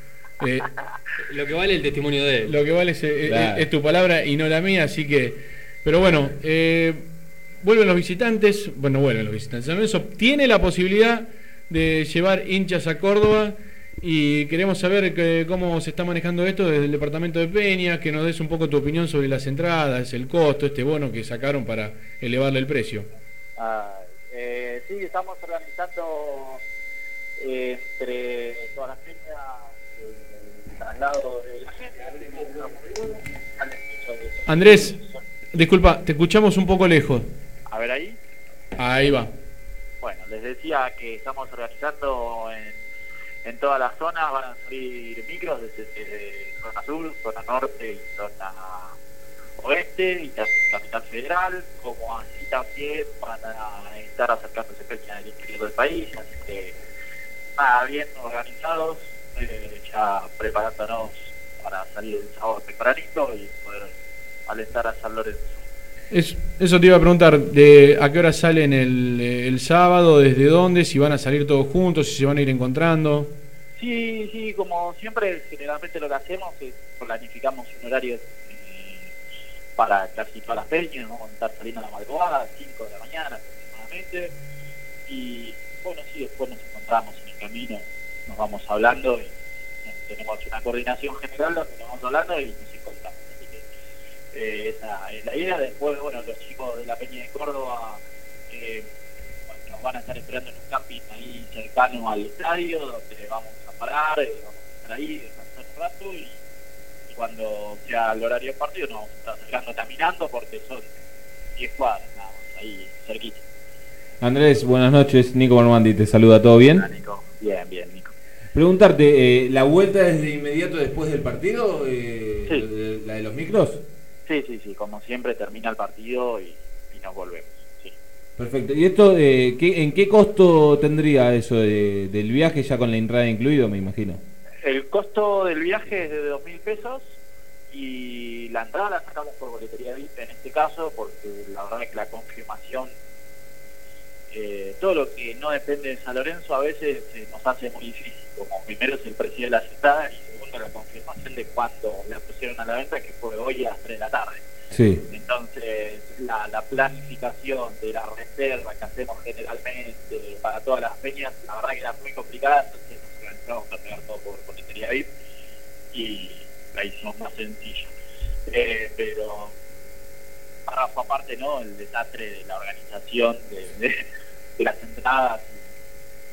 Speaker 1: Eh,
Speaker 12: Lo que vale el testimonio de él.
Speaker 1: Lo que vale es, es-
Speaker 12: Claro.
Speaker 1: es tu palabra y no la mía, así que. Pero bueno, eh, vuelven los visitantes. Bueno, vuelven los visitantes. San Lorenzo tiene la posibilidad de llevar hinchas a Córdoba y queremos saber que- cómo se está manejando esto desde el departamento de Peña, que nos des un poco tu opinión sobre las entradas, el costo, este bono que sacaron para elevarle el precio.
Speaker 17: Ah, eh, sí, estamos organizando eh, entre todas las peñas el traslado de la gente.
Speaker 1: Andrés, disculpa, te escuchamos un poco lejos.
Speaker 17: Ahí.
Speaker 1: Va.
Speaker 17: Bueno, les decía que estamos organizando en, en todas las zonas, van a salir micros desde, desde zona sur, zona norte y zona oeste y también capital federal, como así también van a estar acercándose peñas del interior del país, así que nada, bien organizados, eh, ya preparándonos para salir el sábado tempranito y poder alentar a San Lorenzo.
Speaker 1: Es- eso te iba a preguntar, de ¿a qué hora salen el, el sábado? ¿Desde dónde? ¿Si van a salir todos juntos? ¿Si se van a ir encontrando?
Speaker 17: Sí, sí, como siempre, generalmente lo que hacemos es planificamos un horario eh, para casi todas las peñas, vamos a estar saliendo a la madrugada, 5 de la mañana aproximadamente, y bueno, sí, después nos encontramos en el camino, nos vamos hablando y tenemos una coordinación general donde nos vamos hablando y nos encontramos. Así que Eh, esa es la idea. Después, bueno, los chicos de la Peña de Córdoba eh, nos van a estar esperando en un camping ahí cercano al estadio, donde vamos a parar, eh, vamos a estar ahí, descansar un rato y, y cuando sea el horario del partido nos vamos a estar acercando caminando porque son 10 cuadras, nada más, ahí cerquita.
Speaker 2: Andrés, buenas noches. Nico Mormandi te saluda. ¿Todo bien?
Speaker 17: Nico. Bien, bien, Nico.
Speaker 2: Preguntarte, ¿la vuelta es de inmediato después del partido?
Speaker 17: Sí.
Speaker 2: ¿La de los micros?
Speaker 17: Sí, sí, sí, como siempre termina el partido y, y nos volvemos. Sí.
Speaker 2: Perfecto. ¿Y esto eh, qué- en qué costo tendría eso de- del viaje ya con la entrada incluido, me imagino?
Speaker 17: El costo del viaje es de dos mil pesos y la entrada la sacamos por boletería VIP en este caso porque la verdad es que la confirmación, eh, todo lo que no depende de San Lorenzo a veces eh, nos hace muy difícil, como primero es el precio de las entradas y la confirmación de cuándo la pusieron a la venta que fue hoy a las 3 de la tarde.
Speaker 2: Sí.
Speaker 17: Entonces, la, la planificación de la reserva que hacemos generalmente para todas las peñas, la verdad que era muy complicada, entonces nos organizamos para pegar todo por boletería VIP y la hicimos más sencilla. Eh, pero, párrafo aparte, ¿no? El desastre de la organización de, de- de las entradas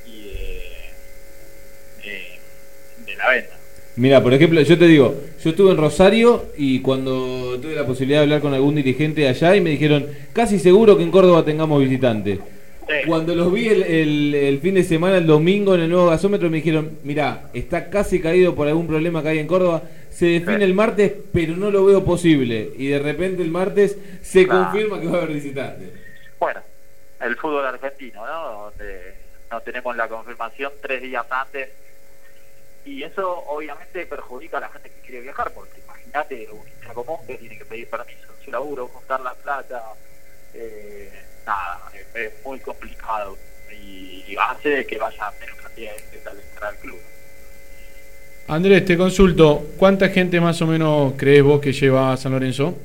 Speaker 17: y, y de, de- de la venta.
Speaker 2: Mira, por ejemplo, yo te digo, yo estuve en Rosario y cuando tuve la posibilidad de hablar con algún dirigente de allá y me dijeron, casi seguro que en Córdoba tengamos visitantes. Cuando los vi el, el- el fin de semana, el domingo en el nuevo gasómetro, me dijeron, mira, está casi caído por algún problema que hay en Córdoba, se define el martes, pero no lo veo posible. Y de repente el martes se confirma que va a haber visitantes.
Speaker 17: Bueno, el fútbol argentino, ¿no? Donde no tenemos la confirmación tres días antes. Y eso obviamente perjudica a la gente que quiere viajar, porque imagínate un hincha común que tiene que pedir permiso en su laburo, juntar la plata, eh, nada, es, es muy complicado y, y hace que vaya menos cantidad de gente al entrar al club.
Speaker 1: Andrés, te consulto, ¿cuánta gente más o menos crees vos que lleva a San Lorenzo?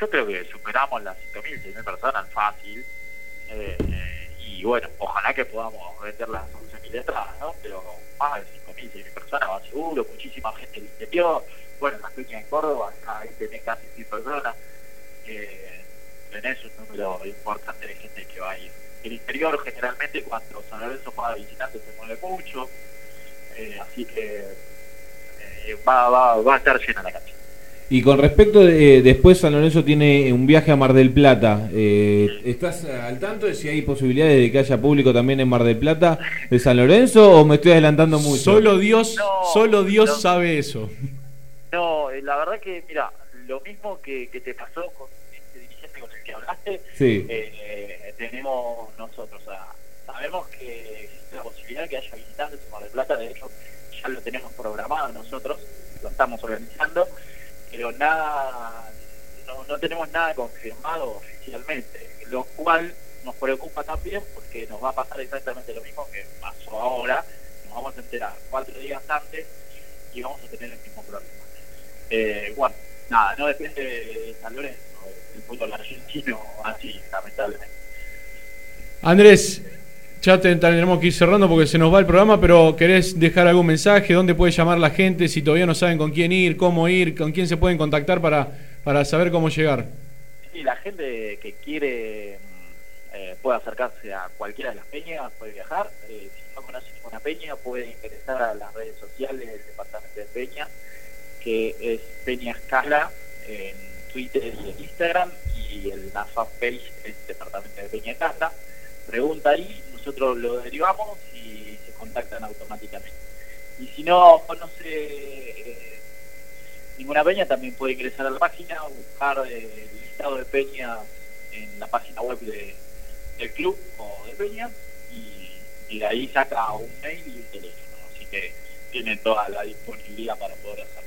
Speaker 17: Yo creo que superamos las 5.000, 6.000 personas fácil. eh, y bueno, ojalá que podamos vender las 11.000 entradas, ¿no? Pero más de seguro, muchísima gente del interior. Bueno, las peñas en Córdoba, acá ahí tenés casi 100 personas. Eh, tenés un número importante de gente que va a ir. El interior generalmente cuando San Lorenzo juega de visitante se mueve mucho. eh, así que eh, va, va, va a estar llena la cancha.
Speaker 2: Y con respecto de, después San Lorenzo tiene un viaje a Mar del Plata. Eh, ¿Estás al tanto de si hay posibilidades de que haya público también en Mar del Plata de San Lorenzo o me estoy adelantando mucho?
Speaker 1: Solo Dios, solo Dios sabe eso.
Speaker 17: No, eh, la verdad que, mira, lo mismo que, que te pasó con este dirigente con el que hablaste,
Speaker 2: Sí.
Speaker 17: eh, tenemos nosotros. O sea, sabemos que existe la posibilidad de que haya visitantes en Mar del Plata, de hecho, ya lo tenemos programado nosotros, lo estamos organizando, pero nada, no, no tenemos nada confirmado oficialmente, lo cual nos preocupa también porque nos va a pasar exactamente lo mismo que pasó ahora, nos vamos a enterar cuatro días antes y vamos a tener el mismo problema. Eh, bueno, nada, no depende de San Lorenzo, el fútbol argentino así, lamentablemente.
Speaker 1: Andrés, ya te- tendremos que ir cerrando porque se nos va el programa, pero ¿querés dejar algún mensaje? ¿Dónde puede llamar la gente? Si todavía no saben con quién ir, cómo ir, con quién se pueden contactar para, para saber cómo llegar.
Speaker 17: Sí, la gente que quiere mm, eh, puede acercarse a cualquiera de las peñas, puede viajar. Eh, si no conoce ninguna peña, puede ingresar a las redes sociales del departamento de Peña, que es Peña Escala en Twitter y en Instagram, y el, la fanpage es Departamento de Peña Escala. Pregunta ahí, nosotros lo derivamos y se contactan automáticamente. Y si no conoce eh, ninguna peña, también puede ingresar a la página, buscar eh, el listado de peñas en la página web de- del club o de peña y, y de ahí saca un mail y un teléfono. Así que tiene toda la disponibilidad para poder hacerlo.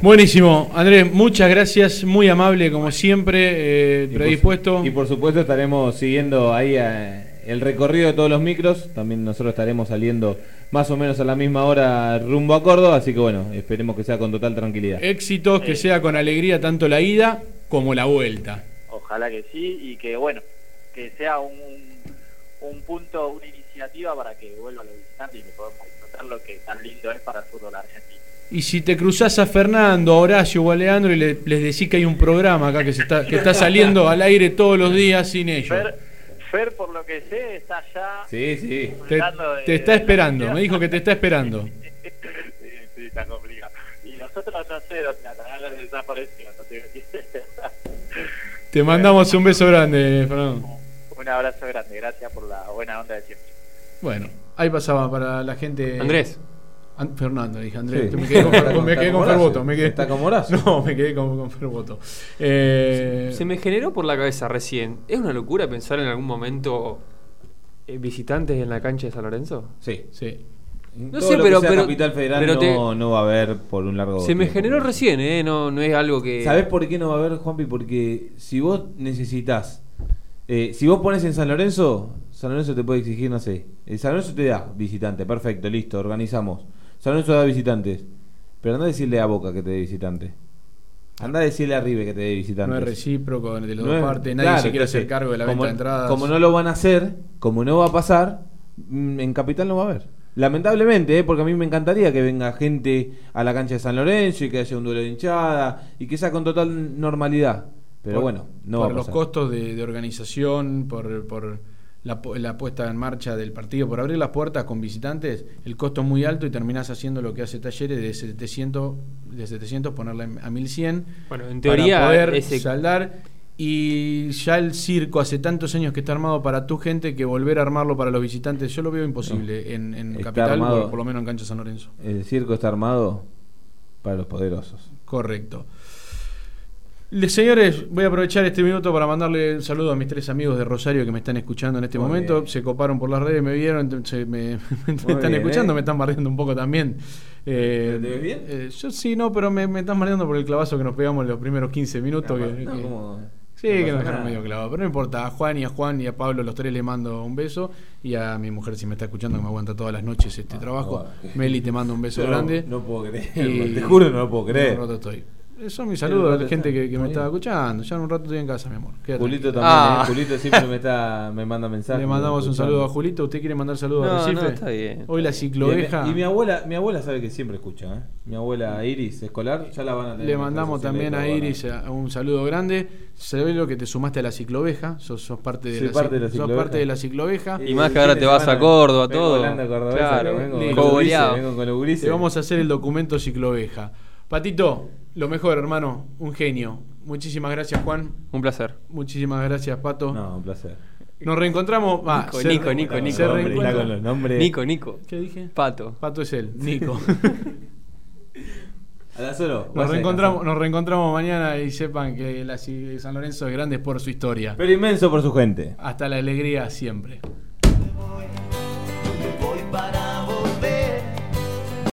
Speaker 1: Buenísimo, Andrés, muchas gracias, muy amable como siempre, eh, predispuesto.
Speaker 2: Y por supuesto estaremos siguiendo ahí eh, el recorrido de todos los micros. También nosotros estaremos saliendo más o menos a la misma hora rumbo a Córdoba. Así que bueno, esperemos que sea con total tranquilidad.
Speaker 1: Éxitos, que sea con alegría tanto la ida como la vuelta.
Speaker 17: Ojalá que sí y que bueno, que sea un, un punto, una iniciativa para que vuelvan los visitantes y que podamos disfrutar lo que tan lindo es para el fútbol argentino.
Speaker 1: Y si te cruzás a Fernando, a Horacio o a Leandro y le- les decís que hay un programa acá que, se está, que está saliendo al aire todos los días sin ellos.
Speaker 17: Fer, Fer, por lo que sé, está ya.
Speaker 2: Sí, sí.
Speaker 1: Te,
Speaker 17: de-
Speaker 1: te está esperando, me dijo que te está esperando.
Speaker 17: Sí, sí, está complicado. Y nosotros no sé dónde andan, les desapareció, no idea.
Speaker 1: Te mandamos un beso grande, Fernando.
Speaker 17: Un abrazo grande, gracias por la buena onda de siempre.
Speaker 1: Bueno, ahí pasaba para la gente.
Speaker 12: Andrés.
Speaker 1: An- Fernando, dije Andrés.
Speaker 2: Sí.
Speaker 1: Me quedé con,
Speaker 2: con-
Speaker 1: me quedé con. Ferboto. Me quedé,
Speaker 2: Está como Horacio.
Speaker 1: No, me quedé con, con Ferboto. Eh,
Speaker 12: Se me generó por la cabeza recién. ¿Es una locura pensar en algún momento eh, visitantes en la cancha de San Lorenzo?
Speaker 2: Sí.
Speaker 1: Sí.
Speaker 12: No
Speaker 2: Todo
Speaker 12: sé,
Speaker 2: lo
Speaker 12: pero,
Speaker 2: que sea
Speaker 12: pero,
Speaker 2: Capital Federal
Speaker 12: pero te-
Speaker 2: no, no va a haber por un largo
Speaker 12: se me
Speaker 2: tiempo.
Speaker 12: generó recién, ¿eh? No, no es algo que.
Speaker 2: ¿Sabés por qué no va a haber, Juanpi? Porque si vos necesitas. eh, si vos pones en San Lorenzo, San Lorenzo te puede exigir, no sé. eh, San Lorenzo te da visitante, perfecto, listo, organizamos. San Lorenzo da visitantes. Pero anda a decirle a Boca que te dé visitante. Anda a decirle a River que te dé visitante.
Speaker 1: no es recíproco de las
Speaker 2: No
Speaker 1: dos
Speaker 2: es-
Speaker 1: partes. Nadie
Speaker 2: claro,
Speaker 1: se quiere hacer cargo de la
Speaker 2: como,
Speaker 1: venta de entradas.
Speaker 2: Como no lo van a hacer, como no va a pasar, mm, en Capital no va a haber. Lamentablemente, ¿eh? porque a mí me encantaría que venga gente a la cancha de San Lorenzo y que haya un duelo de hinchada y que sea con total normalidad. Pero
Speaker 1: Por-
Speaker 2: bueno, no
Speaker 1: por
Speaker 2: va a
Speaker 1: los
Speaker 2: pasar.
Speaker 1: costos de, de organización, por, por la, la puesta en marcha del partido, por abrir las puertas con visitantes, el costo es muy alto y terminás haciendo lo que hace Talleres de 700, de 700 ponerla a 1100
Speaker 12: Bueno, en teoría,
Speaker 1: para poder
Speaker 12: ese-
Speaker 1: saldar. Y ya el circo hace tantos años que está armado para tu gente que volver a armarlo para los visitantes, yo lo veo imposible en, en Capital,
Speaker 2: armado-
Speaker 1: por, por lo menos en Cancha San Lorenzo.
Speaker 2: El circo está armado para los poderosos.
Speaker 1: Correcto. Señores, voy a aprovechar este minuto para mandarle un saludo a mis tres amigos de Rosario que me están escuchando en este
Speaker 2: Muy
Speaker 1: momento.
Speaker 2: bien.
Speaker 1: Se coparon por las redes, me vieron, entonces me, me están
Speaker 2: bien,
Speaker 1: escuchando,
Speaker 2: ¿eh?
Speaker 1: me están barriendo un poco también. Eh,
Speaker 2: ¿Te ves bien?
Speaker 1: eh, yo sí, no, pero me, me están barriendo por el clavazo que nos pegamos en los primeros 15 minutos.
Speaker 2: No,
Speaker 1: que-
Speaker 2: no,
Speaker 1: que-
Speaker 2: como-
Speaker 1: sí,
Speaker 2: no
Speaker 1: que nos dejaron medio clavado, pero no importa. A Juan y a Juan y a Pablo, los tres les mando un beso. Y a mi mujer, si me está escuchando, que me aguanta todas las noches este trabajo. Meli, te mando un beso grande.
Speaker 2: no puedo creer,
Speaker 1: Y-
Speaker 2: te juro, no lo puedo creer.
Speaker 1: Estoy. Eso es mi saludo a la gente que, que me estaba escuchando. Ya en un rato estoy en casa, mi amor. Quédate.
Speaker 2: Julito también,
Speaker 1: Ah.
Speaker 2: ¿eh? Julito siempre me, está, me manda mensajes.
Speaker 1: Le mandamos un saludo a Julito. ¿Usted quiere mandar saludos
Speaker 12: No,
Speaker 1: a Recife?
Speaker 12: no, está bien.
Speaker 1: Hoy la cicloveja.
Speaker 2: Y, mi, y mi abuela, mi abuela sabe que siempre escucha, ¿eh? Mi abuela Iris escolar, ya la van a tener.
Speaker 1: Le mandamos también a Iris a- un saludo grande. Se ve lo que te sumaste a la cicloveja. Sos, sos parte de la,
Speaker 2: parte
Speaker 1: cic-
Speaker 2: de la
Speaker 1: sos
Speaker 2: cicloveja.
Speaker 1: parte de la cicloveja.
Speaker 12: Y más que ahora te vas a Córdoba, todo.
Speaker 2: volando a Córdoba,
Speaker 12: Claro,
Speaker 2: vengo con los.
Speaker 1: Te vamos a hacer el documento cicloveja. Patito, lo mejor, hermano. Un genio. Muchísimas gracias, Juan.
Speaker 12: Un placer.
Speaker 1: Muchísimas gracias, Pato.
Speaker 2: No, un placer.
Speaker 1: Nos reencontramos. Ah,
Speaker 12: Nico,
Speaker 1: se-
Speaker 12: Nico, Nico, Nico.
Speaker 1: se
Speaker 12: Hombre,
Speaker 1: reencuentra-
Speaker 2: está con los nombres.
Speaker 12: Nico, Nico.
Speaker 1: ¿Qué dije?
Speaker 12: Pato.
Speaker 1: Pato es él, Nico.
Speaker 2: A la solo.
Speaker 1: Nos reencontramos, nos reencontramos mañana y sepan que la Ci- San Lorenzo es grande por su historia.
Speaker 2: Pero inmenso por su gente.
Speaker 1: Hasta la alegría siempre.